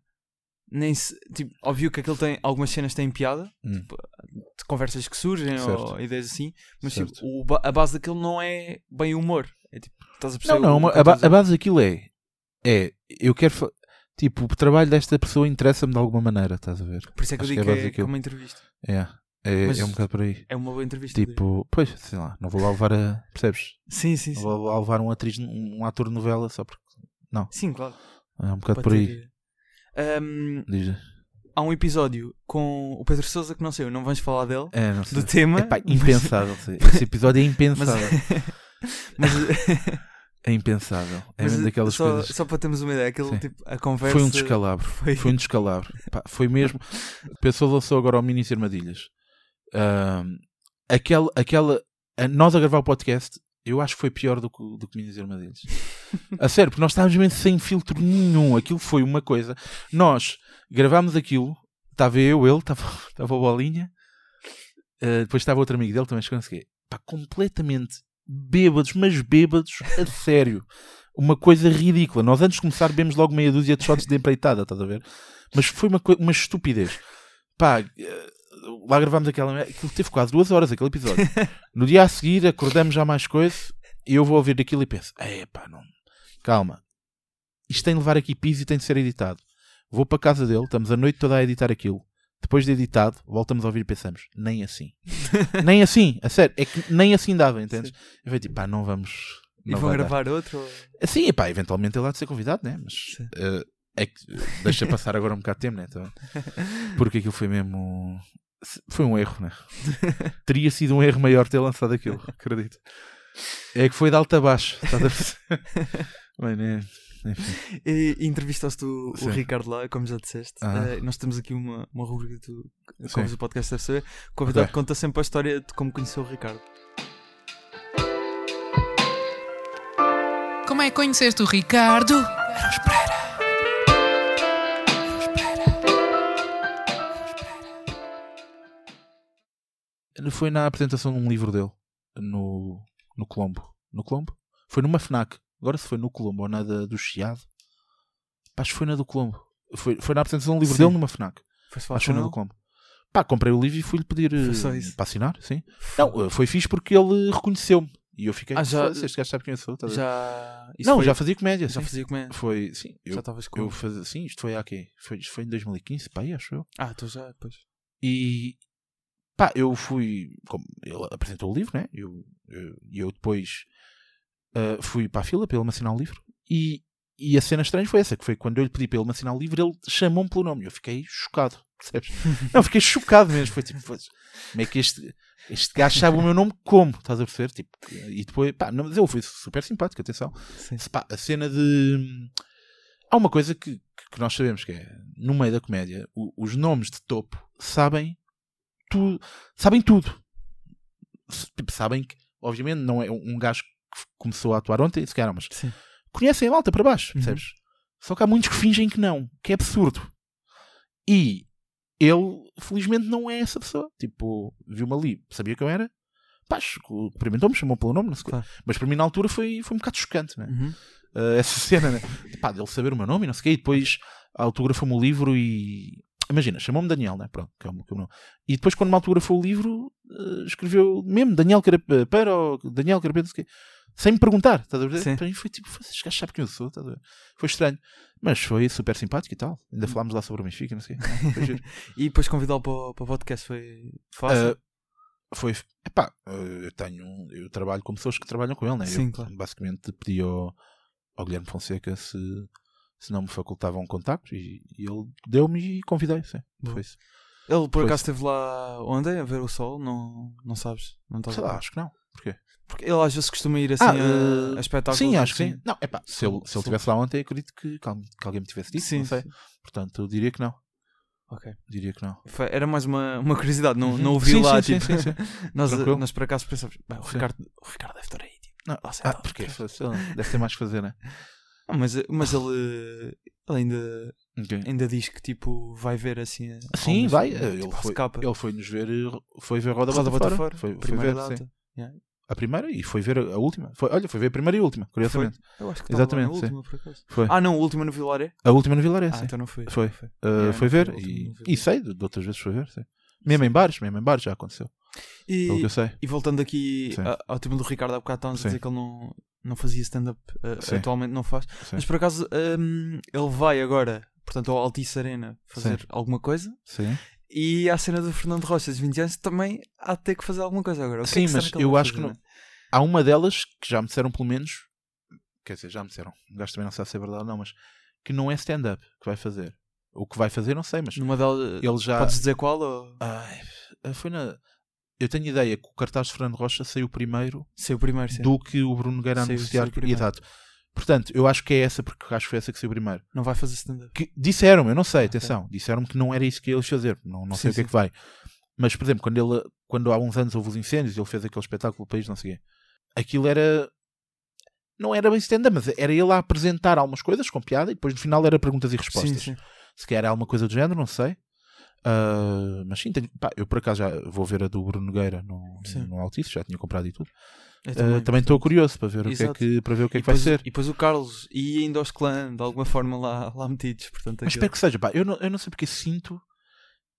nem se, tipo, óbvio que aquilo tem algumas cenas têm piada, Hum. tipo, de conversas que surgem Certo. ou ideias assim, mas tipo, o a base daquilo não é bem humor. É tipo, estás a perceber? Não, não, que eu a, ba- a base daquilo é, é, eu quero, tipo, o trabalho desta pessoa interessa-me de alguma maneira, estás a ver? Por isso é que eu acho digo que que é é, base que é uma entrevista. É, é, Mas- é um bocado por aí. É uma boa entrevista. Tipo, pois, sei lá, não vou lá levar a, percebes? sim, sim, Não sim. vou lá levar um atriz, um ator de novela só porque, Sim, claro. é um bocado Para por aí. Um, Diz. há um episódio com o Pedro Sousa que não sei, não vamos falar dele, É, não sei. do tema. Epá, mas- impensável. sim. Esse episódio é Mas, impensável. mas, É impensável. É mas mesmo daquelas só, coisas. só para termos uma ideia, aquele tipo, a conversa Foi um descalabro. foi- Foi um descalabro. Pá, foi mesmo. Pessoa lançou agora ao Mini Armadilhas. Ahm, aquela, aquela. a- nós a gravar o podcast, eu acho que foi pior do que, do que Mini Armadilhas. a sério, porque nós estávamos mesmo sem filtro nenhum. Aquilo foi uma coisa. Nós gravámos aquilo, estava eu, ele, estava, estava o Bolinha, ah, depois estava outro amigo dele também, que não sei o quê. Pá, completamente bêbados, mas bêbados a sério. Uma coisa ridícula. Nós antes de começar bebemos logo meia dúzia de shots de empreitada, estás a ver? Mas foi uma, uma estupidez. Pá, eh, lá gravámos aquela. Aquilo teve quase duas horas, aquele episódio. No dia a seguir acordamos já mais coisa e eu vou ouvir aquilo e penso: é pá, não. Calma. Isto tem de levar aqui piso e tem de ser editado. Vou para a casa dele, estamos a noite toda a editar aquilo. Depois de editado, voltamos a ouvir e pensamos: nem assim. nem assim, a sério, é que nem assim dava, entendes? Eu falei tipo: pá, não vamos. E Não vão vai dar. gravar outro? ou- Sim, epá, eventualmente ele há de ser convidado, né? Mas Sim. eh, é que deixa passar agora um bocado de tempo, né? Então, porque aquilo foi mesmo. Foi um erro, né? Teria sido um erro maior ter lançado aquilo, acredito. É que foi de alta a baixo, estás a perceber? Bem, né? Enfim. E entrevistaste o, o. Ricardo lá, como já disseste. Ah. Eh, nós temos aqui uma, uma rubrica que tu, Sim. como o podcast deve saber. O convidado Ok. conta sempre a história de como conheceu o Ricardo. Como é que conheceste o Ricardo? Foi na apresentação de um livro dele no, no Colombo. No Colombo? Foi numa FNAC. Agora se foi no Colombo ou na da- do Chiado. Pá, acho que foi na do Colombo. Foi, foi na apresentação de um livro Sim. dele numa FNAC. Foi Acho que foi na do? Colombo. Pá, comprei o livro e fui-lhe pedir eh, para assinar, sim. Não, eh, foi fixe porque ele reconheceu-me. E eu fiquei, Ah, já- "Foda-se, este gajo sabe quem eu sou. ver?" Já. Não, foi- já fazia comédia, já sim. fazia comédia. Foi, sim. Já Eu, estavas com. eu fazia, sim, isto foi há quê? Foi, isto foi em 2015, pá, aí, acho eu. Ah, tu já, pois. E pá, eu fui. Como ele apresentou o livro, né? E eu, eu, eu depois ah, fui para a fila para ele me assinar o livro. E, e a cena estranha foi essa: que foi quando eu lhe pedi para ele me assinar o livro, ele chamou-me pelo nome. Eu fiquei chocado, percebes? Não, fiquei chocado mesmo. Foi tipo, "Foda-se, como é que este, este gajo sabe o meu nome como? Estás a perceber? Tipo, e depois, pá, não, mas ele foi super simpático, atenção. Pá, a cena de. Há uma coisa que, que nós sabemos que é no meio da comédia, o- os nomes de topo sabem tu, sabem tudo. Tipo, sabem que, obviamente, não é um gajo que começou a atuar ontem, se calhar, mas Sim. conhecem a malta para baixo, Uhum. percebes? Só que há muitos que fingem que não, que é absurdo. E ele, felizmente, não é essa pessoa. Tipo, viu-me ali, sabia que eu era, pá, cumprimentou-me, chamou pelo nome, não sei o quê. Claro. Mas para mim, na altura, foi, foi um bocado chocante, né? Uhum. Uh, essa cena, né? Pá, dele saber o meu nome e não sei o quê, e depois autografou-me o livro e. Imagina, chamou-me Daniel, né? Pronto, que é o meu é nome. E depois, quando me autografou o livro, uh, escreveu mesmo Daniel Carapeta, para o Daniel Carapeta, não sei o quê, sem me perguntar, estás a ver? Sim. Para mim foi tipo, "Foda-se, este gajo sabe quem eu sou, estás a ver? Foi estranho, mas foi super simpático e tal. Ainda falámos lá sobre o Benfica, não sei. o quê. Giro. E depois convidá-lo para, o- para o podcast foi fácil. Uh, foi, epá, uh, eu tenho, eu trabalho com pessoas que trabalham com ele, né? Sim, eu, claro. Basicamente pedi ao, ao Guilherme Fonseca se, se não me facultava um contacto e, e ele deu-me e convidei, sim. Foi isso. Ele por foi acaso esteve lá ontem a ver o sol? Não, não sabes? Não estás Sei lá, acho que não. Porquê? Porque ele às vezes costuma ir assim Ah, a, eh, a espetáculos. Sim, acho que sim. Não, é pá, se ele, se ele estivesse lá ontem, acredito que, que al- que alguém me tivesse dito, Sim, não sei. sim. Portanto, eu diria que não. Ok. Diria que não. Foi- Era mais uma, uma curiosidade, não, Uhum. não ouvi Sim, lá. sim, tipo, sim, sim, nós, nós por acaso pensamos, "Bem, o. Ricardo, o Ricardo deve estar aí. Tipo. Não, ah, lá, Deve ter mais que fazer, né? Ah, mas, mas ele, ele ainda, Ok. ainda diz que tipo vai ver assim. a- Sim, algumas- vai. tipo, Ele a foi, ele foi nos ver, eh, foi ver Roda, Roda Bota, Fora. Foi, foi primeira ver, data. Yeah. A primeira e foi ver a a última. Foi, olha, foi ver a primeira e a última, curiosamente. Eu acho que Exatamente, última, por acaso. Foi. Ah, não, o último no Vilaré? A última no Vilaré, Ah, sim. então não foi. Foi. foi. Uh, Yeah, foi ver foi a última, e, foi e sei, de de outras vezes foi ver, sim. Mesmo em bares, mesmo em bares já aconteceu. Pelo que E, eu sei. e voltando aqui Sim. ao tema do Ricardo, há bocado estávamos a dizer que ele não, não fazia stand-up, uh, atualmente não faz. Sim. Mas por acaso um, ele vai agora, portanto, ao Altice Arena fazer Sim. alguma coisa. Sim, E à cena do Fernando Rocha, de 20 anos, também há de ter que fazer alguma coisa agora. O que é Sim, que será mas que eu acho que fazer, não- né? Há uma delas que já me disseram pelo menos, quer dizer, já me disseram, o gajo também não sabe se é verdade ou não, mas que não é stand-up que vai fazer. O que vai fazer não sei, mas Numa delas, ele já. podes dizer qual? Ou... Ai, foi na. Eu tenho ideia que o cartaz de Fernando Rocha saiu primeiro Sei o primeiro, sim. do que o Bruno Nogueira Saiu- anunciar. saiu primeiro. Exato. Portanto, eu acho que é essa, porque acho que foi essa que saiu primeiro. Não vai fazer stand-up. Disseram-me, eu não sei, atenção, disseram-me que não era isso que eles fazer, não, não Sim, sei o que é que vai. Mas, por exemplo, quando, ele, quando há uns anos houve os incêndios, ele fez aquele espetáculo do país, não sei o quê, aquilo era. Não era bem stand-up, mas era ele a apresentar algumas coisas com piada e depois no final era perguntas e respostas. Sim, sim. Se calhar é alguma coisa do género, não sei. Ah, mas sim, tenho- pá, eu por acaso já vou ver a do Bruno Nogueira no, Sim. no Altice, já tinha comprado e tudo. Eu Ah, também estou curioso para ver, o que é que, para ver o que é que vai depois, ser. e depois o Carlos e ainda os clãs, de alguma forma, lá, lá metidos. Portanto, Mas aquilo- espero que seja, pá. Eu não, eu não sei porque sinto.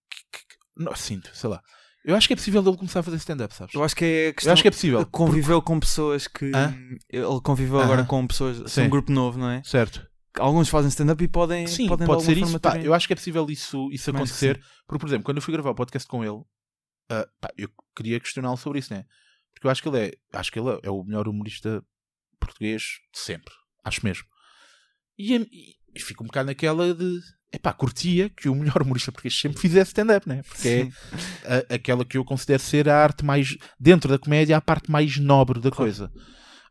que- que- não, sinto, sei lá. Eu acho que é possível ele começar a fazer stand-up, sabes? Eu acho que é a Eu questão. acho que é possível. Conviveu com pessoas que. Hã? Ele conviveu agora Aham. com pessoas. São Sim. um grupo novo, não é? Certo. Alguns fazem stand-up e podem. Sim, podem de pode ser isso. Pá, eu acho que é possível isso, isso acontecer. Porque, por exemplo, quando eu fui gravar o podcast com ele, ah, pá, eu queria questioná-lo sobre isso, né? Porque eu acho que ele é, acho que ele é o melhor humorista português de sempre. Acho mesmo. E, e, e fico um bocado naquela de. Epá, curtia que o melhor humorista português sempre fizesse stand-up, né? Porque é a- aquela que eu considero ser a arte mais. Dentro da comédia, a parte mais nobre da coisa.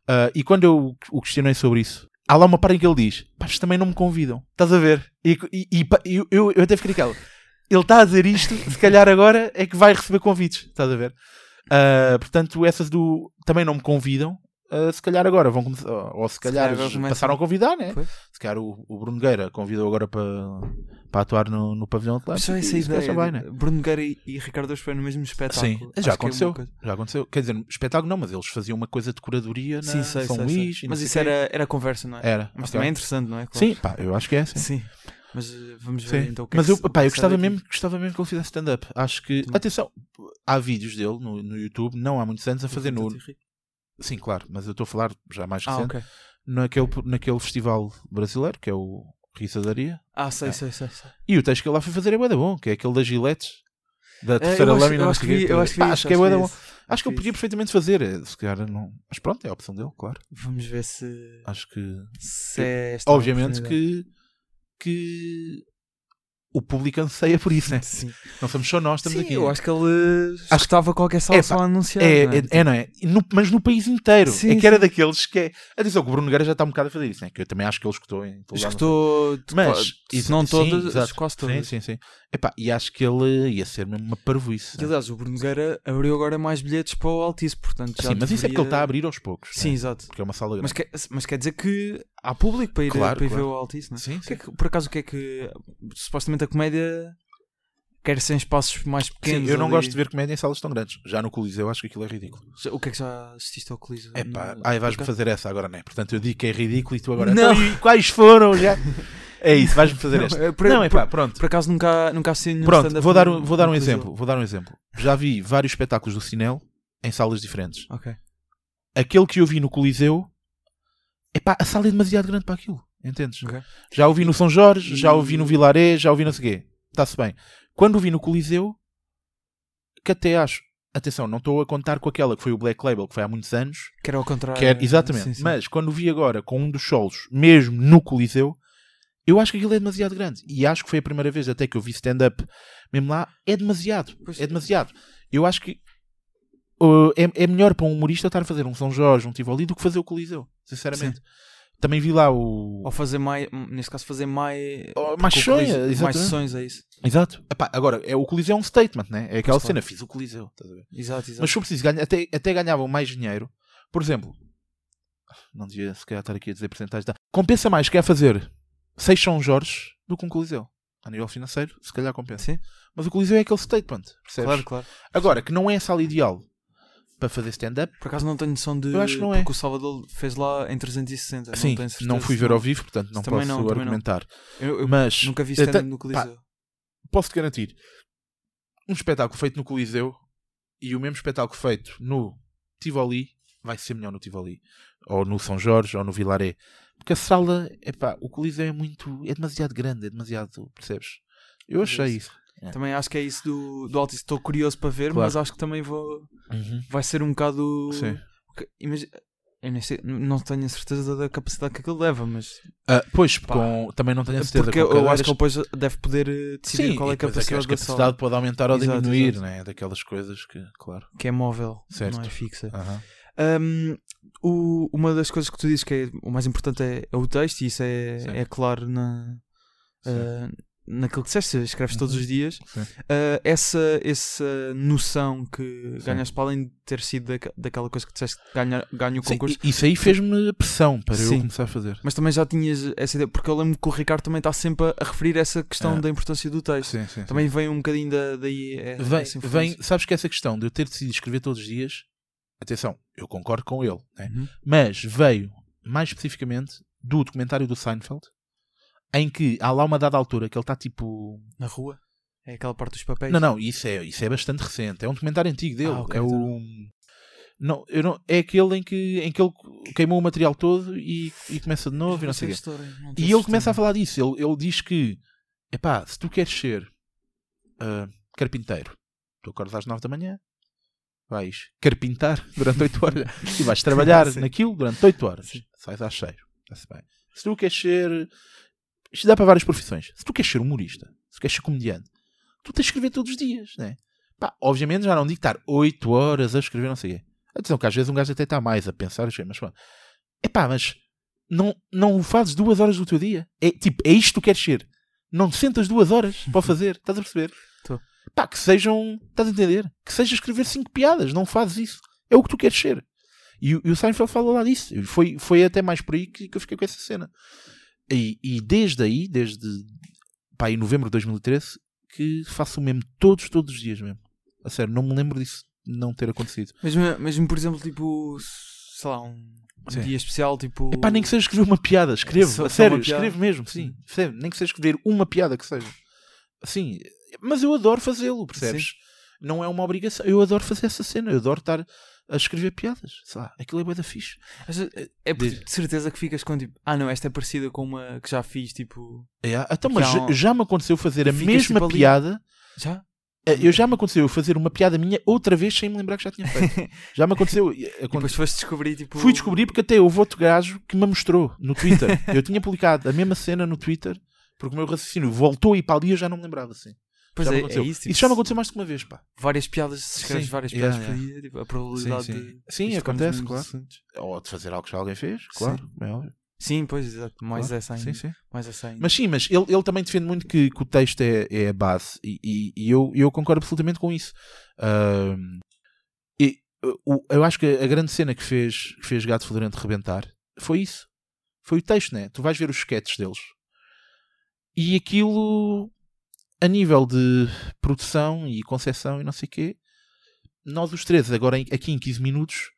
Ah, e quando eu o questionei sobre isso, há lá uma parte que ele diz: Pá, também não me convidam. Estás a ver? E, e- e eu, eu, eu até fiquei aquela. Ele está a dizer isto, se calhar agora é que vai receber convites. Estás a ver? Ah, portanto, essas do. Também não me convidam. Ah, se calhar agora vão começar. Ou se calhar, calhar agora começam. passaram a convidar, né? Pois. Se calhar o, o Bruno Gueira convidou agora para, para atuar no, no pavilhão Atlântico. Só essa se calhar ideia. vai, né? Bruno Nogueira e, e Ricardo Ospé no mesmo espetáculo. Sim, Acho já é aconteceu. coisa- já aconteceu. Quer dizer, espetáculo não, mas eles faziam uma coisa de curadoria na Sim, sei, São sei, Luís. sei. Mas isso era, era conversa, não é? Era. Mas ok. também é interessante, não é? Claro. Sim, pá, eu acho que é. Sim. Sim. Mas eh, vamos ver Sim. então o que Mas é eu, que se- pá, eu gostava mesmo, gostava mesmo que ele fizesse stand-up. Acho que. Também. Atenção, há vídeos dele no, no YouTube, não há muitos anos, a fazer no. Sim, claro, mas eu estou a falar já mais Ah, recente. ok. Naquele, naquele festival brasileiro, que é o Risadaria. Ah, sei, É. sei, sei. sei. E o texto que ele lá foi fazer é bué da bom, que é aquele das giletes. Da Eh, terceira eu acho- lâmina. eu acho que vi- eu acho que Pá, acho que é bué bom. Acho que ele vi podia perfeitamente fazer. eh, Se calhar não. Mas pronto, é a opção dele, claro. Vamos ver se, Acho que. se é esta Obviamente que. que o público anseia por isso, né? Sim, Não somos só nós, estamos Sim, aqui. eu acho que ele estava qualquer sala É, só a anunciar. É, não é? é, é, não é? No- mas no país inteiro. Sim, é que era sim. daqueles que é. Atenção, que o Bruno Nogueira já está um bocado a fazer isso, né? Que eu também acho que ele escutou em todo. Escutou, Mas, se não todas, quase todas. Sim, sim, sim. Epá, e acho que ele ia ser mesmo uma parvoíce. E, né? aliás, o Bruno Nogueira abriu agora mais bilhetes para o Altice, portanto já Sim, mas isso é porque ele deveria- está a abrir aos poucos. Sim, né? exato. Porque é uma sala grande. Mas quer, mas quer dizer que há público para ir, Claro, para ir claro. ver o Altice, não é? Sim, que é sim. que- por acaso, o que é que. Supostamente a comédia quer ser em espaços mais Sim, pequenos. eu não ali. gosto de ver comédia em salas tão grandes. Já no Coliseu acho que aquilo é ridículo. O que é que já assististe ao Coliseu? É pá, Não- ai, vais-me fazer essa agora, não é? Portanto, eu digo que é ridículo e tu agora. Não. Então, quais foram já? É isso, vais-me fazer Não, esta. é por- Não, é pá, pronto. Por acaso nunca, nunca assisti nenhum Pronto, vou dar, no- um, vou dar um no Coliseu. exemplo. Vou dar um exemplo. Já vi vários espetáculos do Cinel em salas diferentes. Ok. Aquele que eu vi no Coliseu, epá, a sala é demasiado grande para aquilo. Entendes? Ok. Já o vi no São Jorge, já o vi no Vilaré, já o vi não sei o quê. Está-se bem. Quando o vi no Coliseu, que até acho. Atenção, não estou a contar com aquela que foi o Black Label, que foi há muitos anos. Que era ao contrário. Que era- exatamente. Sim, sim. Mas quando vi agora com um dos solos, mesmo no Coliseu, eu acho que aquilo é demasiado grande. E acho que foi a primeira vez até que eu vi stand-up mesmo lá. É demasiado. Pois. É demasiado. Eu acho que uh, é, é melhor para um humorista estar a fazer um São Jorge, um Tivoli, do que fazer o Coliseu, sinceramente. Também vi lá o. Ou fazer mais, neste caso, fazer mais. Oh, mais sonha, Coliseu- mais sessões, é isso. Exato. Epá, agora, é, o Coliseu é um statement, né? É aquela Pois, cena, fiz o Coliseu. estás a ver? Exato, exato. Mas se for preciso, ganha, até, até ganhavam mais dinheiro. Por exemplo, não devia se calhar estar aqui a dizer porcentagens. Tá? Compensa mais quer fazer 6 São Jorge do que um Coliseu. A nível financeiro, se calhar compensa. Sim. Mas o Coliseu é aquele statement, percebes? Claro, claro. Agora, que não é a sala ideal para fazer stand-up, Por acaso não tenho noção de. Eu acho que não é. Porque o Salvador fez lá em 360. sim, não, não fui ver ao vivo, portanto não Também posso não, argumentar. Eu, eu Mas nunca vi até- stand no pá, Coliseu. posso-te garantir um espetáculo feito no Coliseu e o mesmo espetáculo feito no Tivoli vai ser melhor no Tivoli ou no São Jorge ou no Vilaré porque a sala epá, o Coliseu é muito é demasiado grande é demasiado percebes eu achei isso é. Também acho que é isso do, do Altis. Estou curioso para ver, Claro. mas acho que também vou. Vai ser um bocado. Sim. Eu nem sei- não tenho a certeza da capacidade que aquilo leva, mas. Ah, pois Pá. com, também não tenho a certeza Porque eu acho cadeiras. que ele depois deve poder eh, decidir Sim, qual é a e depois capacidade que a capacidade pode aumentar ou Exato, diminuir exato. né? daquelas coisas que claro Que é móvel, Certo. não é fixa. Aham. Um, o- uma das coisas que tu dizes que é, o mais importante é, é o texto, e isso é, Sim. é claro na, uh, naquilo que disseste, escreves todos Uhum. os dias. Sim. Uh, essa, essa noção que Sim. ganhaste para além de ter sido daca- daquela coisa que disseste que ganha, ganha o Sim, concurso, i- isso aí fez-me pressão para eu Sim. começar a fazer mas também já tinhas essa ideia, porque eu lembro que o Ricardo também está sempre a, a referir essa questão É. da importância do texto. sim, sim, sim. Também vem um bocadinho da, daí. é- vem, vem, sabes que essa questão de eu ter decidido escrever todos os dias, atenção, eu concordo com ele, né? Uhum. mas veio mais especificamente do documentário do Seinfeld, em que há lá uma dada altura que ele está tipo. Na rua? É aquela parte dos papéis? Não, não, isso é, isso é bastante recente, é um documentário antigo dele. Ah, ok, é então o. Não, eu não, é aquele em que, em que ele queimou o material todo e, e começa de novo e não sei o quê. E ele começa a falar disso. Ele, ele diz que, epá, se tu queres ser ah, carpinteiro, tu acordas às 9 da manhã, vais carpintar durante 8 horas e vais trabalhar naquilo durante 8 horas. Sim. Sais às 6. Está-se bem. Se tu queres ser. Isto dá para várias profissões. Se tu queres ser humorista, se tu queres ser comediante, tu tens de escrever todos os dias, né? Pá, obviamente já não digo estar 8 horas a escrever, não sei o quê. Atenção, que às vezes um gajo até está mais a pensar, mas pronto. Epá, mas não, não o fazes duas horas do teu dia. É tipo, é isto que tu queres ser. Não te sentas duas horas para fazer. Estás a perceber? Tô. Pá, que sejam. Estás a entender? Que seja escrever cinco piadas. Não fazes isso. É o que tu queres ser. E, o- e o Seinfeld falou lá disso. Foi, foi até mais por aí que, que eu fiquei com essa cena. E, e desde aí, desde pá, em novembro de 2013, que faço o mesmo todos, todos os dias mesmo. A sério, não me lembro disso não ter acontecido. Mesmo, mesmo por exemplo, tipo, sei lá, um, Sim. dia especial, tipo. Epá, nem que seja escrever uma piada, escrevo, Só- a sério, escrevo mesmo, sim, percebe? nem que seja escrever uma piada que seja. Assim, mas eu adoro fazê-lo, percebes? Não é uma obrigação, eu adoro fazer essa cena, eu adoro estar a escrever piadas, sei lá, aquilo é bué da fixe. Vezes, É Diz. de certeza que ficas com tipo, ah não, esta é parecida com uma que já fiz, tipo. É, então, Que mas já, já me aconteceu fazer a mesma tipo, ali- piada, Já? eh, eu já me aconteceu eu fazer uma piada minha outra vez sem me lembrar que já tinha feito. já me aconteceu. eh, E depois foste descobrir, tipo. Fui descobrir porque até houve outro gajo que me mostrou no Twitter. eu tinha publicado a mesma cena no Twitter porque o meu raciocínio voltou ir para ali e eu já não me lembrava assim. Pois já é, me é aconteceu. isso. tipo, já me aconteceu mais de uma vez, pá. Várias piadas, se escreves Sim, várias yeah, piadas por yeah. dia, tipo, a probabilidade Sim, sim. de. Sim, acontece, claro. Ou de fazer algo que já alguém fez, claro. é óbvio, Sim, pois, exato. Mais claro. essa ainda. Sim, sim. Mais essa ainda. Mas sim, mas ele, ele também defende muito que, que o texto é, é a base e, e- e eu, eu concordo absolutamente com isso. Ahm, e, uh, o- eu acho que a grande cena que fez, que fez Gato Fedorento rebentar foi isso. Foi o texto, né? Tu vais ver os sketches deles e aquilo a nível de produção e concepção e não sei o quê, nós os três, agora aqui em 15 minutos,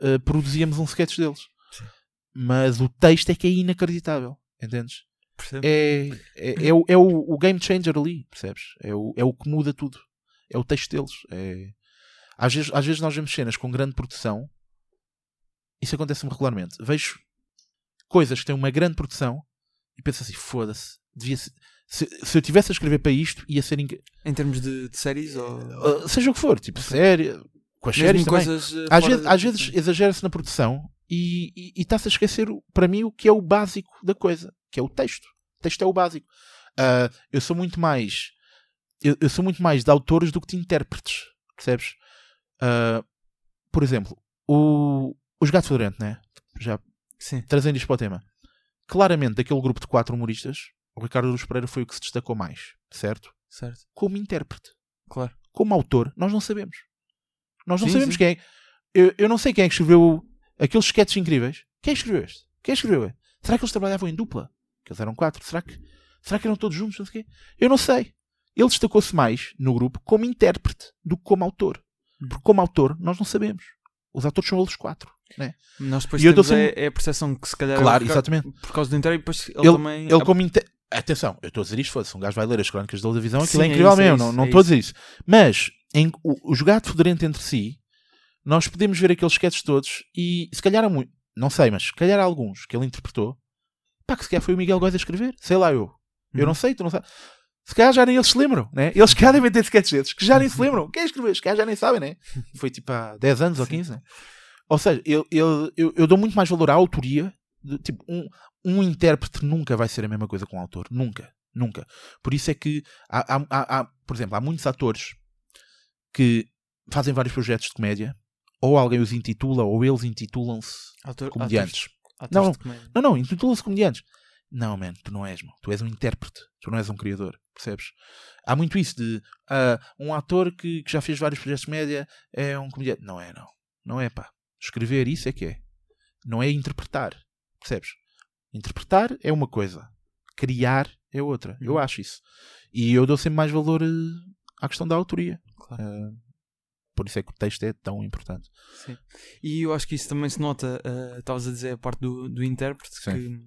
uh, produzíamos um sketch deles. Sim. Mas o texto é que é inacreditável, entendes? Percebe? é, é, é, o, é o game changer ali, percebes? É o, é o que muda tudo. É o texto deles. É... Às, vezes, às vezes nós vemos cenas com grande produção. Isso acontece-me regularmente. Vejo coisas que têm uma grande produção e penso assim: foda-se. Devia ser- Se, se eu tivesse a escrever para isto, ia ser. inc- Em termos de, de séries ou. Uh, seja o que for, tipo, série. Com as Mesmo séries também. uh, Às vezes, às vezes exagera-se na produção e, e, e está-se a esquecer, para mim, o que é o básico da coisa, que é o texto. O texto é o básico. Ah, eu sou muito mais. Eu, eu sou muito mais de autores do que de intérpretes, percebes? Ah, por exemplo, o, os Gato Fedorento, né? Já Sim. trazendo isto para o tema. Claramente, daquele grupo de quatro humoristas, o Ricardo Luz Pereira foi o que se destacou mais, certo? Certo. Como intérprete. Claro. Como autor, nós não sabemos. Nós não Sim, sabemos sim. quem é. Eu, eu não sei quem é que escreveu aqueles sketches incríveis. Quem é que escreveu este? Quem é que escreveu? este? Será que eles trabalhavam em dupla? Que eles eram quatro. Será que, será que eram todos juntos? Não sei o quê? Eu não sei. Ele destacou-se mais no grupo como intérprete do que como autor. Hum. Porque como autor, nós não sabemos. Os autores são eles quatro. Né? Nós depois E eu temos dou é, sempre- é a percepção que se calhar é Claro, o Ricardo- exatamente. por causa do e depois ele, Ele, também ele como inte- Atenção, eu estou a dizer isto, foda-se, um gajo vai ler as crónicas da televisão, aquilo Sim, é é incrível isso, é mesmo, isso, não, não é estou a isso. dizer isso. Mas, em, o, o jogado federente entre si, nós podemos ver aqueles sketches todos e se calhar há muito, não sei, mas se calhar há alguns que ele interpretou, pá, que se calhar foi o Miguel Góes a escrever, sei lá eu. Eu Uhum. não sei, tu não sabes. Se calhar já nem eles se lembram, né? Eles se calhar devem ter sketches desses, que já nem se lembram. Quem escreveu? Se calhar já nem sabem, né? Foi tipo há 10 anos ou 15, né? Ou seja, eu, eu, eu, eu dou muito mais valor à autoria. de- tipo, um, um intérprete nunca vai ser a mesma coisa que um autor. Nunca. Nunca. Por isso é que, há, há- há- por exemplo, há muitos atores que fazem vários projetos de comédia, ou alguém os intitula, ou eles intitulam-se comediantes. atores- Não, atores comédia. Não, não, intitula-se comediantes. Não, man, tu não és, meu. Tu és um intérprete. Tu não és um criador. Percebes? Há muito isso de ah, um ator que, que já fez vários projetos de média é um comediante. Não é, não. Não é, pá. Escrever isso é que é. Não é interpretar. Percebes? Interpretar é uma coisa. Criar é outra. Eu Uhum. acho isso. E eu dou sempre mais valor eh, à questão da autoria. Claro. Ah, por isso é que o texto é tão importante. Sim. E eu acho que isso também se nota, eh, estavas a dizer a parte do, do intérprete, Sim. que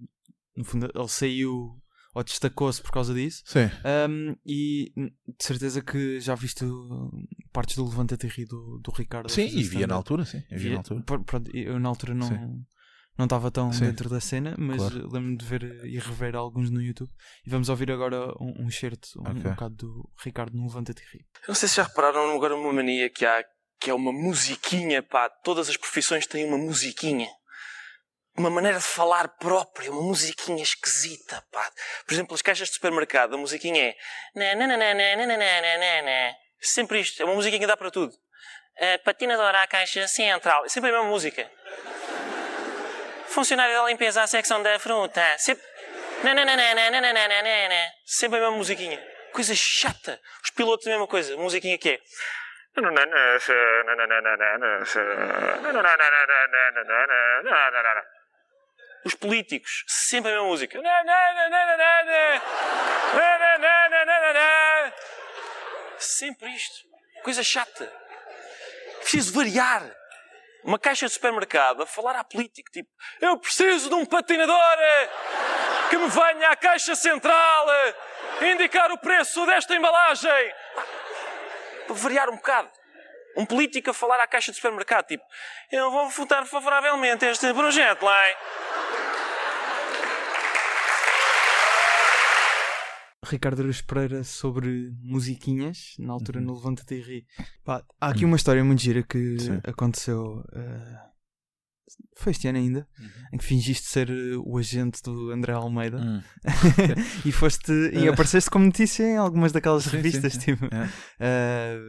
no fundo ele saiu ou destacou-se por causa disso. Sim. Um, e de certeza que já viste uh, partes do Levanta-te e do, do Ricardo. Sim, e via na altura, sim. Eu via Via- na altura. pronto, eu na altura não Sim não estava tão Sim. dentro da cena, mas claro. lembro-me de ver e rever alguns no YouTube. E vamos ouvir agora um, um um, okay. um bocado do Ricardo no Levanta-te Ri. Eu não sei se já repararam agora uma mania que há, que é uma musiquinha, pá. Todas as profissões têm uma musiquinha. Uma maneira de falar própria, uma musiquinha esquisita, pá. Por exemplo, as caixas de supermercado, a musiquinha é. Sempre isto, é uma musiquinha que dá para tudo. Uh, patinadora à caixa central, sempre a mesma música. Funcionário da limpeza à secção da fruta. Sempre. Sempre a mesma musiquinha. Coisa chata. Os pilotos, a mesma coisa. Musiquinha que é. Os políticos, sempre a mesma música. Sempre isto. Coisa chata. Preciso variar. Uma caixa de supermercado a falar à política, tipo, eu preciso de um patinador que me venha à caixa central indicar o preço desta embalagem. Para variar um bocado. Um político a falar à caixa de supermercado, tipo, eu vou votar favoravelmente este projeto lá. hein?" Ricardo Aruz Pereira sobre musiquinhas, na altura Uhum. no Levanta-te e Ri. Pá, há aqui uma história muito gira que Sim. aconteceu. eh, foi este ano ainda, Uhum. em que fingiste ser eh, o agente do André Almeida Hum. e foste e apareceste como notícia em algumas daquelas Sim, sim, revistas, sim. tipo É. eh,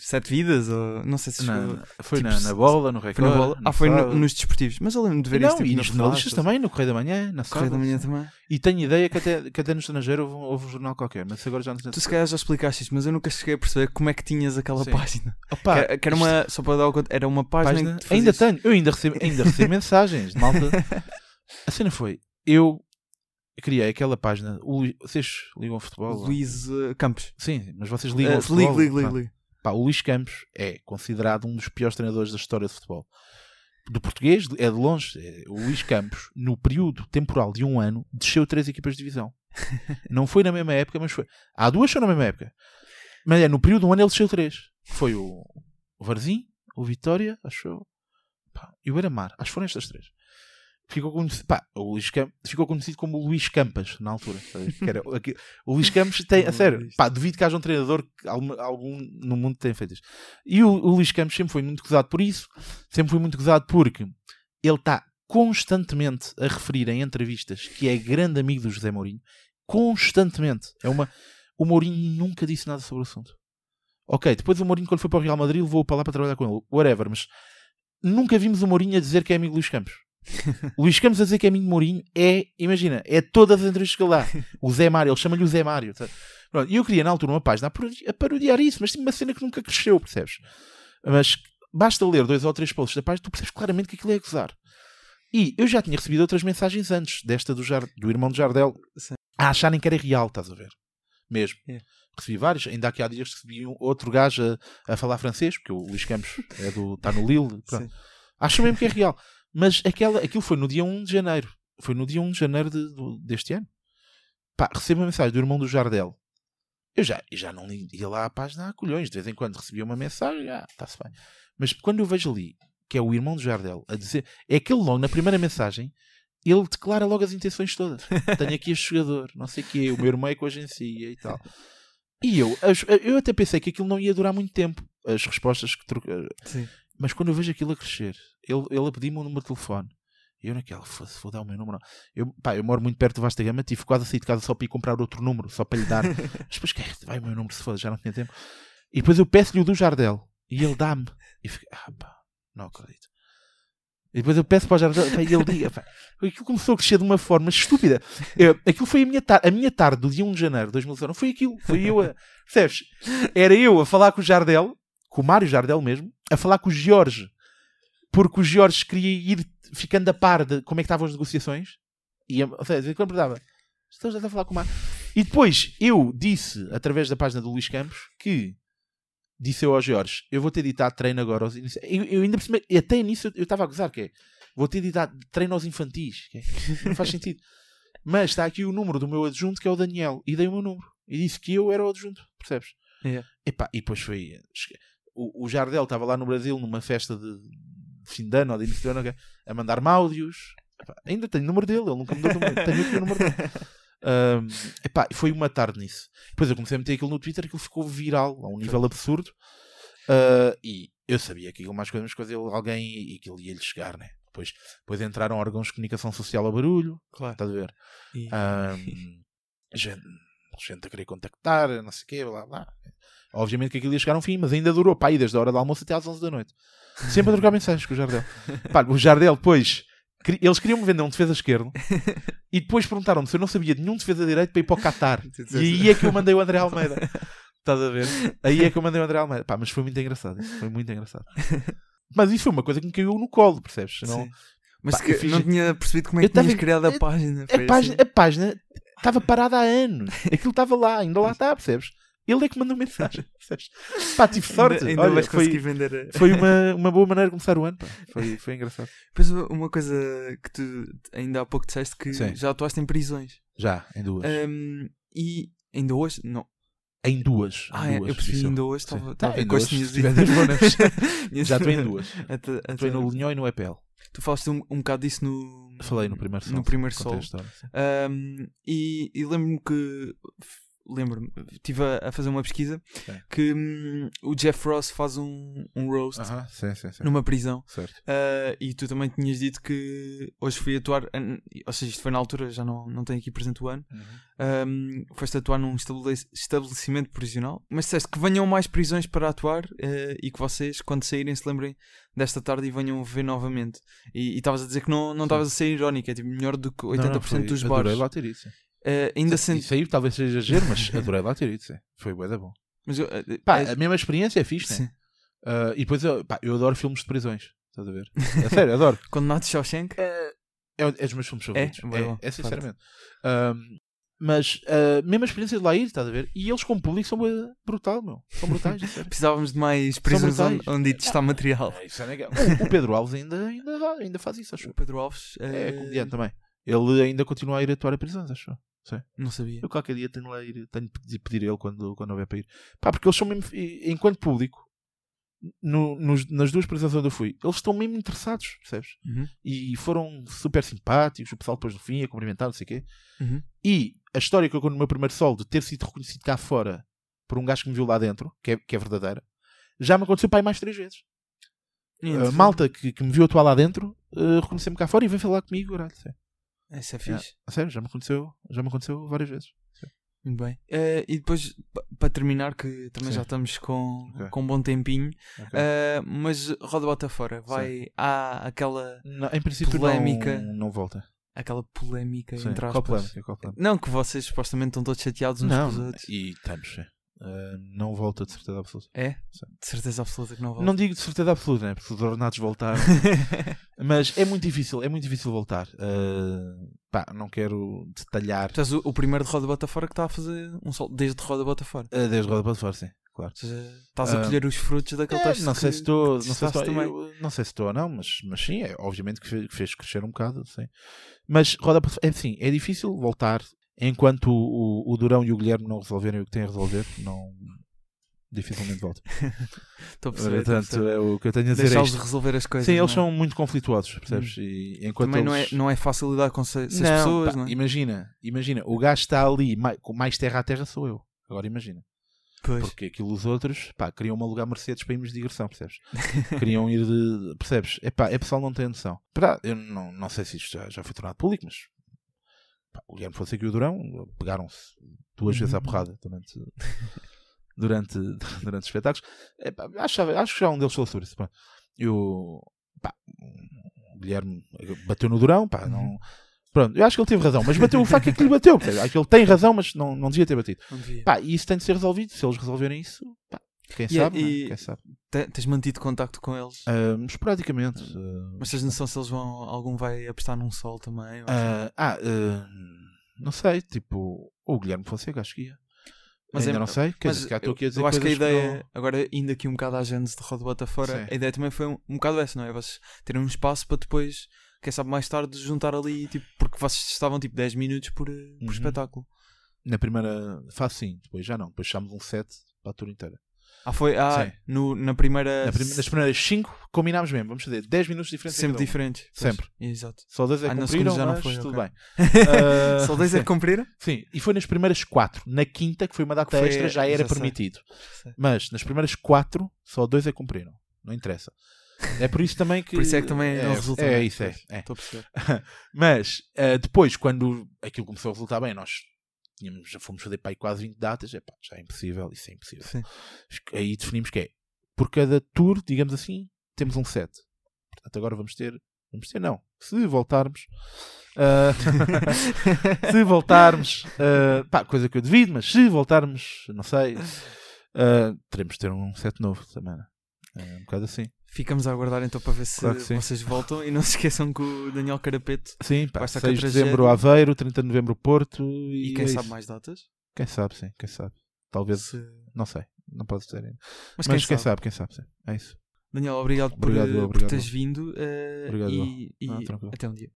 Sete Vidas, ou não sei se na- foi tipo, na, na bola, no foi Record. na bola. no Ah, foi no- nos desportivos, mas eu lembro de ver não, isso tipo, e nos jornalistas Flash, também, no Correio da Manhã, na Correio da. Manhã também. E tenho ideia que até, que até no estrangeiro houve, um- houve um jornal qualquer, mas agora já não. Tu se calhar já explicaste isto, mas eu nunca cheguei a perceber como é que tinhas aquela Sim. página. Opa, que, que era isto- uma, só para dar o conta, era uma página, página- ainda tenho, eu ainda recebo, ainda recebo mensagens de malta. A cena foi, eu criei aquela página, o vocês ligam futebol? Luís eh, Campos. Sim, mas vocês ligam ao futebol? ligo. Pá, o Luís Campos é considerado um dos piores treinadores da história de futebol. Do português, é de longe. É, O Luís Campos, no período temporal de um ano, desceu três equipas de divisão. Não foi na mesma época, mas foi. Há duas são na mesma época. Mas é, no período de um ano ele desceu três. Foi o, o Varzim, o Vitória, acho eu, pá, e o Beira-Mar. Acho que foram estas três. Ficou conhecido, pá, o Luís Cam- ficou conhecido como o Luís Campas na altura. Que era aqui- o Luís Campos tem, a sério, pá, duvido que haja um treinador que algum, algum no mundo tenha feito isto. E o, o Luís Campos sempre foi muito gozado por isso, sempre foi muito gozado porque ele está constantemente a referir em entrevistas que é grande amigo do José Mourinho, constantemente. É uma, o Mourinho nunca disse nada sobre o assunto. Ok, depois o Mourinho, quando foi para o Real Madrid, levou-o para lá para trabalhar com ele, whatever, mas nunca vimos o Mourinho a dizer que é amigo Luís Campos. O Luís Campos a dizer que é amigo de Mourinho é, imagina, é todas as entrevistas que ele dá. O Zé Mário, ele chama-lhe o Zé Mário. E eu queria na altura uma página a parodi- a parodiar isso, mas tinha uma cena que nunca cresceu, percebes? Mas basta ler dois ou três posts da página, tu percebes claramente que aquilo é gozar. E eu já tinha recebido outras mensagens antes, desta do, Jar- do irmão de Jardel, Sim. a acharem que era real, estás a ver? Mesmo. É. Recebi vários, ainda aqui há dias recebi um, outro gajo a, a falar francês, porque o Luís Campos é do, está no Lille. Acho mesmo que é real. Mas aquela, aquilo foi no dia 1 de janeiro. Foi no dia 1 de janeiro de- deste ano. Pá, recebo uma mensagem do irmão do Jardel. Eu já, eu já não li- ia lá à página a colhões. De vez em quando recebia uma mensagem, ah, está-se bem. Mas quando eu vejo ali que é o irmão do Jardel a dizer, é aquele logo na primeira mensagem, ele declara logo as intenções todas. Tenho aqui este jogador, não sei o quê, o meu irmão é com a agencia e tal. E eu, eu até pensei que aquilo não ia durar muito tempo, as respostas que troca- Sim. mas quando eu vejo aquilo a crescer, ele, ele a pedir-me um número de telefone. E eu naquela, foda-se, vou dar o meu número. Eu, pá, eu moro muito perto do Vasta Gama, tive quase a sair de casa só para ir comprar outro número, só para lhe dar. Mas depois, que vai o meu número, se foda, já não tinha tempo. E depois eu peço-lhe o do Jardel. E ele dá-me. E fico, ah pá, não acredito. E depois eu peço para o Jardel, e ele diga, aquilo começou a crescer de uma forma estúpida. Eu, aquilo foi a minha, tarde, a minha tarde do dia 1 de janeiro de 2019, não foi aquilo, foi eu a, percebes? Era eu a falar com o Jardel, com o Mário Jardel mesmo, a falar com o Jorge, porque o Jorge queria ir ficando a par de como é que estavam as negociações. E, ou seja, eu perguntava, estás já a falar com o Mário? E depois eu disse, através da página do Luís Campos, que disse eu ao Jorge, eu vou ter ditado treino agora aos. Eu, eu ainda percebi, e até nisso eu- estava a gozar, que é, vou ter ditado treino aos infantis, que é, não faz sentido. Mas está aqui o número do meu adjunto, que é o Daniel, e dei o meu número. E disse que eu era o adjunto, percebes? Yeah. Epá, e depois foi. O, o Jardel estava lá no Brasil numa festa de, de fim de ano ou de início de ano, ok, a mandar-me áudios. Epá, ainda tenho o número dele, ele nunca me deu o número. Tenho aqui o número dele. Ahm, epá, foi uma tarde nisso. Depois eu comecei a meter aquilo no Twitter, aquilo ficou viral a um nível absurdo. Ah, e eu sabia que aquilo mais coisa, mais coisa, alguém e aquilo ia-lhe chegar, né? Depois, depois entraram órgãos de comunicação social a barulho, Claro. estás a ver? E- Ahm, gente, gente a querer contactar, não sei o quê, blá blá. Obviamente que aquilo ia chegar a um fim, mas ainda durou, pá, aí desde a hora do almoço até às 11 da noite. Sempre a trocar mensagens com o Jardel. Pá, o Jardel, depois, eles queriam-me vender um defesa esquerdo e depois perguntaram-me se eu não sabia de nenhum defesa direito para ir para o Qatar. E aí é que eu mandei o André Almeida. Estás a ver? Aí é que eu mandei o André Almeida. Pá, mas foi muito engraçado. isso Foi muito engraçado. Mas isso foi uma coisa que me caiu no colo, percebes? Sim. Mas Pá, fiz- não tinha percebido como é que tinhas tava- criado a eu- página. a página, assim. a página estava parada há anos. Aquilo estava lá, ainda lá está, percebes? Ele é que mandou mensagem. Pá, tive sorte. Ainda, ainda Olha, foi, vender. a- foi uma, uma boa maneira de começar o ano. Pá. Foi, foi engraçado. Depois uma coisa que tu ainda há pouco disseste que Sim. já atuaste em prisões. Já, em duas. Ahm, e ainda hoje? Não. Em duas. Ah, em é, duas, eu percebi hoje. Sim. Estava estava a ver em com as duas, dois dito. Já estou em duas. Estou no Linhó e no EPL. Tu falaste um, um bocado disso no. Falei no primeiro sol. No primeiro sol. Um, e e lembro-me que. Lembro-me, estive a, a fazer uma pesquisa Sim. que hum, o Jeff Ross faz um, um roast Aham, sim, sim, sim. numa prisão. Uh, e tu também tinhas dito que hoje fui atuar, ou seja, isto foi na altura, já não, não tenho aqui presente o ano. Um, foste atuar num estabele- estabelecimento prisional, mas disseste que venham mais prisões para atuar uh, e que vocês, quando saírem, se lembrem desta tarde e venham ver novamente. E estavas a dizer que não não estavas a ser irónico, é tipo melhor do que 80% Não, não, foi- dos bares. lá ter ido, sim. Uh, ainda Isso- senti. Isso aí talvez seja exagero, mas adorei lá ter ido, sim. Foi bué da bom. Mas eu, uh, Pá, é- a mesma experiência é fixe, né? Ah, e depois eu, pá, eu adoro filmes de prisões. Estás a ver? É sério, adoro. Condenado de Shawshank? É, é dos meus filmes favoritos. É? Bom, é, sinceramente. Mas a mesma experiência de lá ir, estás a ver? E eles, como público, são brutal, meu. São brutais, sério. Precisávamos de mais prisões onde, isto está material. É, isso é legal. O, o Pedro Alves ainda, ainda, ainda faz isso, acho O. Pedro Alves É uh, comediante também. Ele ainda continua a ir atuar a prisões, acho eu. não sabia. Eu qualquer dia tenho lá ir, tenho de pedir, a ele quando, quando houver para ir. Pá, porque eles são mesmo, enquanto público, no- nos- nas duas prisões onde eu fui, eles estão mesmo interessados, percebes? Uhum. E foram super simpáticos, o pessoal depois no fim a cumprimentar, não sei o quê. Uhum. E a história que eu conto no meu primeiro sol de ter sido reconhecido cá fora por um gajo que me viu lá dentro, que é, que é verdadeira, já me aconteceu para aí mais três vezes. A malta que, que me viu atuar lá dentro uh, reconheceu-me cá fora e veio falar comigo, caralho. Isso é Yeah. fixe. A sério, já me aconteceu, já me aconteceu várias vezes. Muito bem. Eh, e depois, pa- para terminar, que também Sim. já estamos com, Ok. com um bom tempinho, Ok. ah, mas roda bota fora. Vai, há aquela, Não, em princípio polémica. não, não volta. aquela polémica Sim. entre Qual aspas. polémica? Qual polémica? Não, que vocês supostamente estão todos chateados uns Não, com os outros. e estamos. Sim. Uh, não volta de certeza absoluta. É? Sim. De certeza absoluta que não volta. Não digo de certeza absoluta, né? porque os ordenados voltaram. mas é muito difícil, é muito difícil voltar. Uh, pá, não quero detalhar. Tu és o, o primeiro de roda bota fora que está a fazer um sol desde roda bota fora. Uh, desde roda para fora, sim, claro. Estás a colher os frutos daquele É, texto. não sei que- se estou, não sei se estou, não sei se estou ou não, mas, mas sim, é, obviamente que fez, que fez crescer um bocado, sim. Mas roda é assim, é difícil voltar enquanto o, o, Durão e o Guilherme não resolverem o que têm a resolver, não dificilmente volta. Estou a perceber. Portanto, é o que eu tenho a dizer. É Deixá-los isto. resolver as coisas. Sim, eles é? são muito conflituosos, percebes? E enquanto Também não é, eles... não é fácil lidar com se- essas Não, pessoas, pá, não é? Imagina, imagina, o gajo está ali mai- com mais terra a terra sou eu. Agora imagina. Pois. Porque aquilo os outros, pá, queriam alugar Mercedes para irmos de digressão, percebes? queriam ir de. Percebes? É pá, é pessoal não tem noção. Pá, eu não, não sei se isto já, já foi tornado público, mas pá, o Guilherme Fonseca e o Durão pegaram-se duas vezes à Uhum. porrada durante, durante, durante os espetáculos. É, pá, acho, acho que já um deles falou sobre isso. Pá. E o, pá, o Guilherme bateu no Durão, pá, não. Uhum. Pronto, eu acho que ele teve razão, mas bateu o facto é que lhe bateu. Acho que ele tem razão, mas não, não devia ter batido. Pá, e isso tem de ser resolvido. Se eles resolverem isso, pá, quem é- sabe, não é? e- quem sabe. Te- Tens mantido contacto com eles? Ahm, esporadicamente. ah, Mas tens noção se eles vão. Algum vai apostar num sol também? ou- ah, ah, ah, não sei, tipo, o Guilherme Fonseca, acho que ia. Mas Ainda é- não sei, quer Mas dizer, cá estou eu, aqui a dizer eu acho que a ideia, não- agora indo aqui um bocado à gênese de Roda Bota Fora, Sim. a ideia também foi um, um bocado essa, não é? Vocês terem um espaço para depois, quem sabe mais tarde, juntar ali, tipo, porque vocês estavam tipo 10 minutos por, por Uhum. espetáculo. Na primeira fase, sim, depois já não. Depois fechámos um set para a tour inteira. Ah, foi? Ah, Sim. no, na primeira. Na prime- nas primeiras 5 combinámos mesmo, vamos fazer 10 minutos diferentes. em sempre um. diferentes. Pois, Sempre. Exato. Só dois é Ah, que na cumpriram, já não foi, tudo ok. bem. Ah, Só dois é que cumpriram? Sim, e foi nas primeiras 4. Na quinta, que foi uma data foi- extra, já era já permitido. Sei. Mas nas primeiras 4, só dois é que cumpriram. Não interessa. É por isso também que. Por isso é que também não resulta É, bem. isso, é. É. Estou a perceber. Mas ah, depois, quando aquilo começou a resultar bem, nós tínhamos, já fomos fazer para aí quase 20 datas, é já é impossível, isso é impossível. Sim. Aí definimos que é, por cada tour, digamos assim, temos um set. Portanto, agora vamos ter, vamos ter não, se voltarmos, ah, se voltarmos, ah, pá, coisa que eu devido, mas se voltarmos, não sei, ah, teremos de ter um set novo também. né? É um bocado assim. Ficamos a aguardar então para ver se Claro vocês voltam e não se esqueçam que o Daniel Carapeto Sim, pá, Vai estar 6 com de dezembro. Aveiro, 30 de novembro Porto e, e quem é sabe isso. mais datas. Quem sabe, sim, quem sabe. Talvez, Se- não sei, não posso dizer ainda. Mas, Mas, quem, sabe. quem sabe, sim. É isso. Daniel, obrigado, por, Obrigado, eh, por obrigado. teres vindo eh, Obrigado, e, e Ah, até um dia.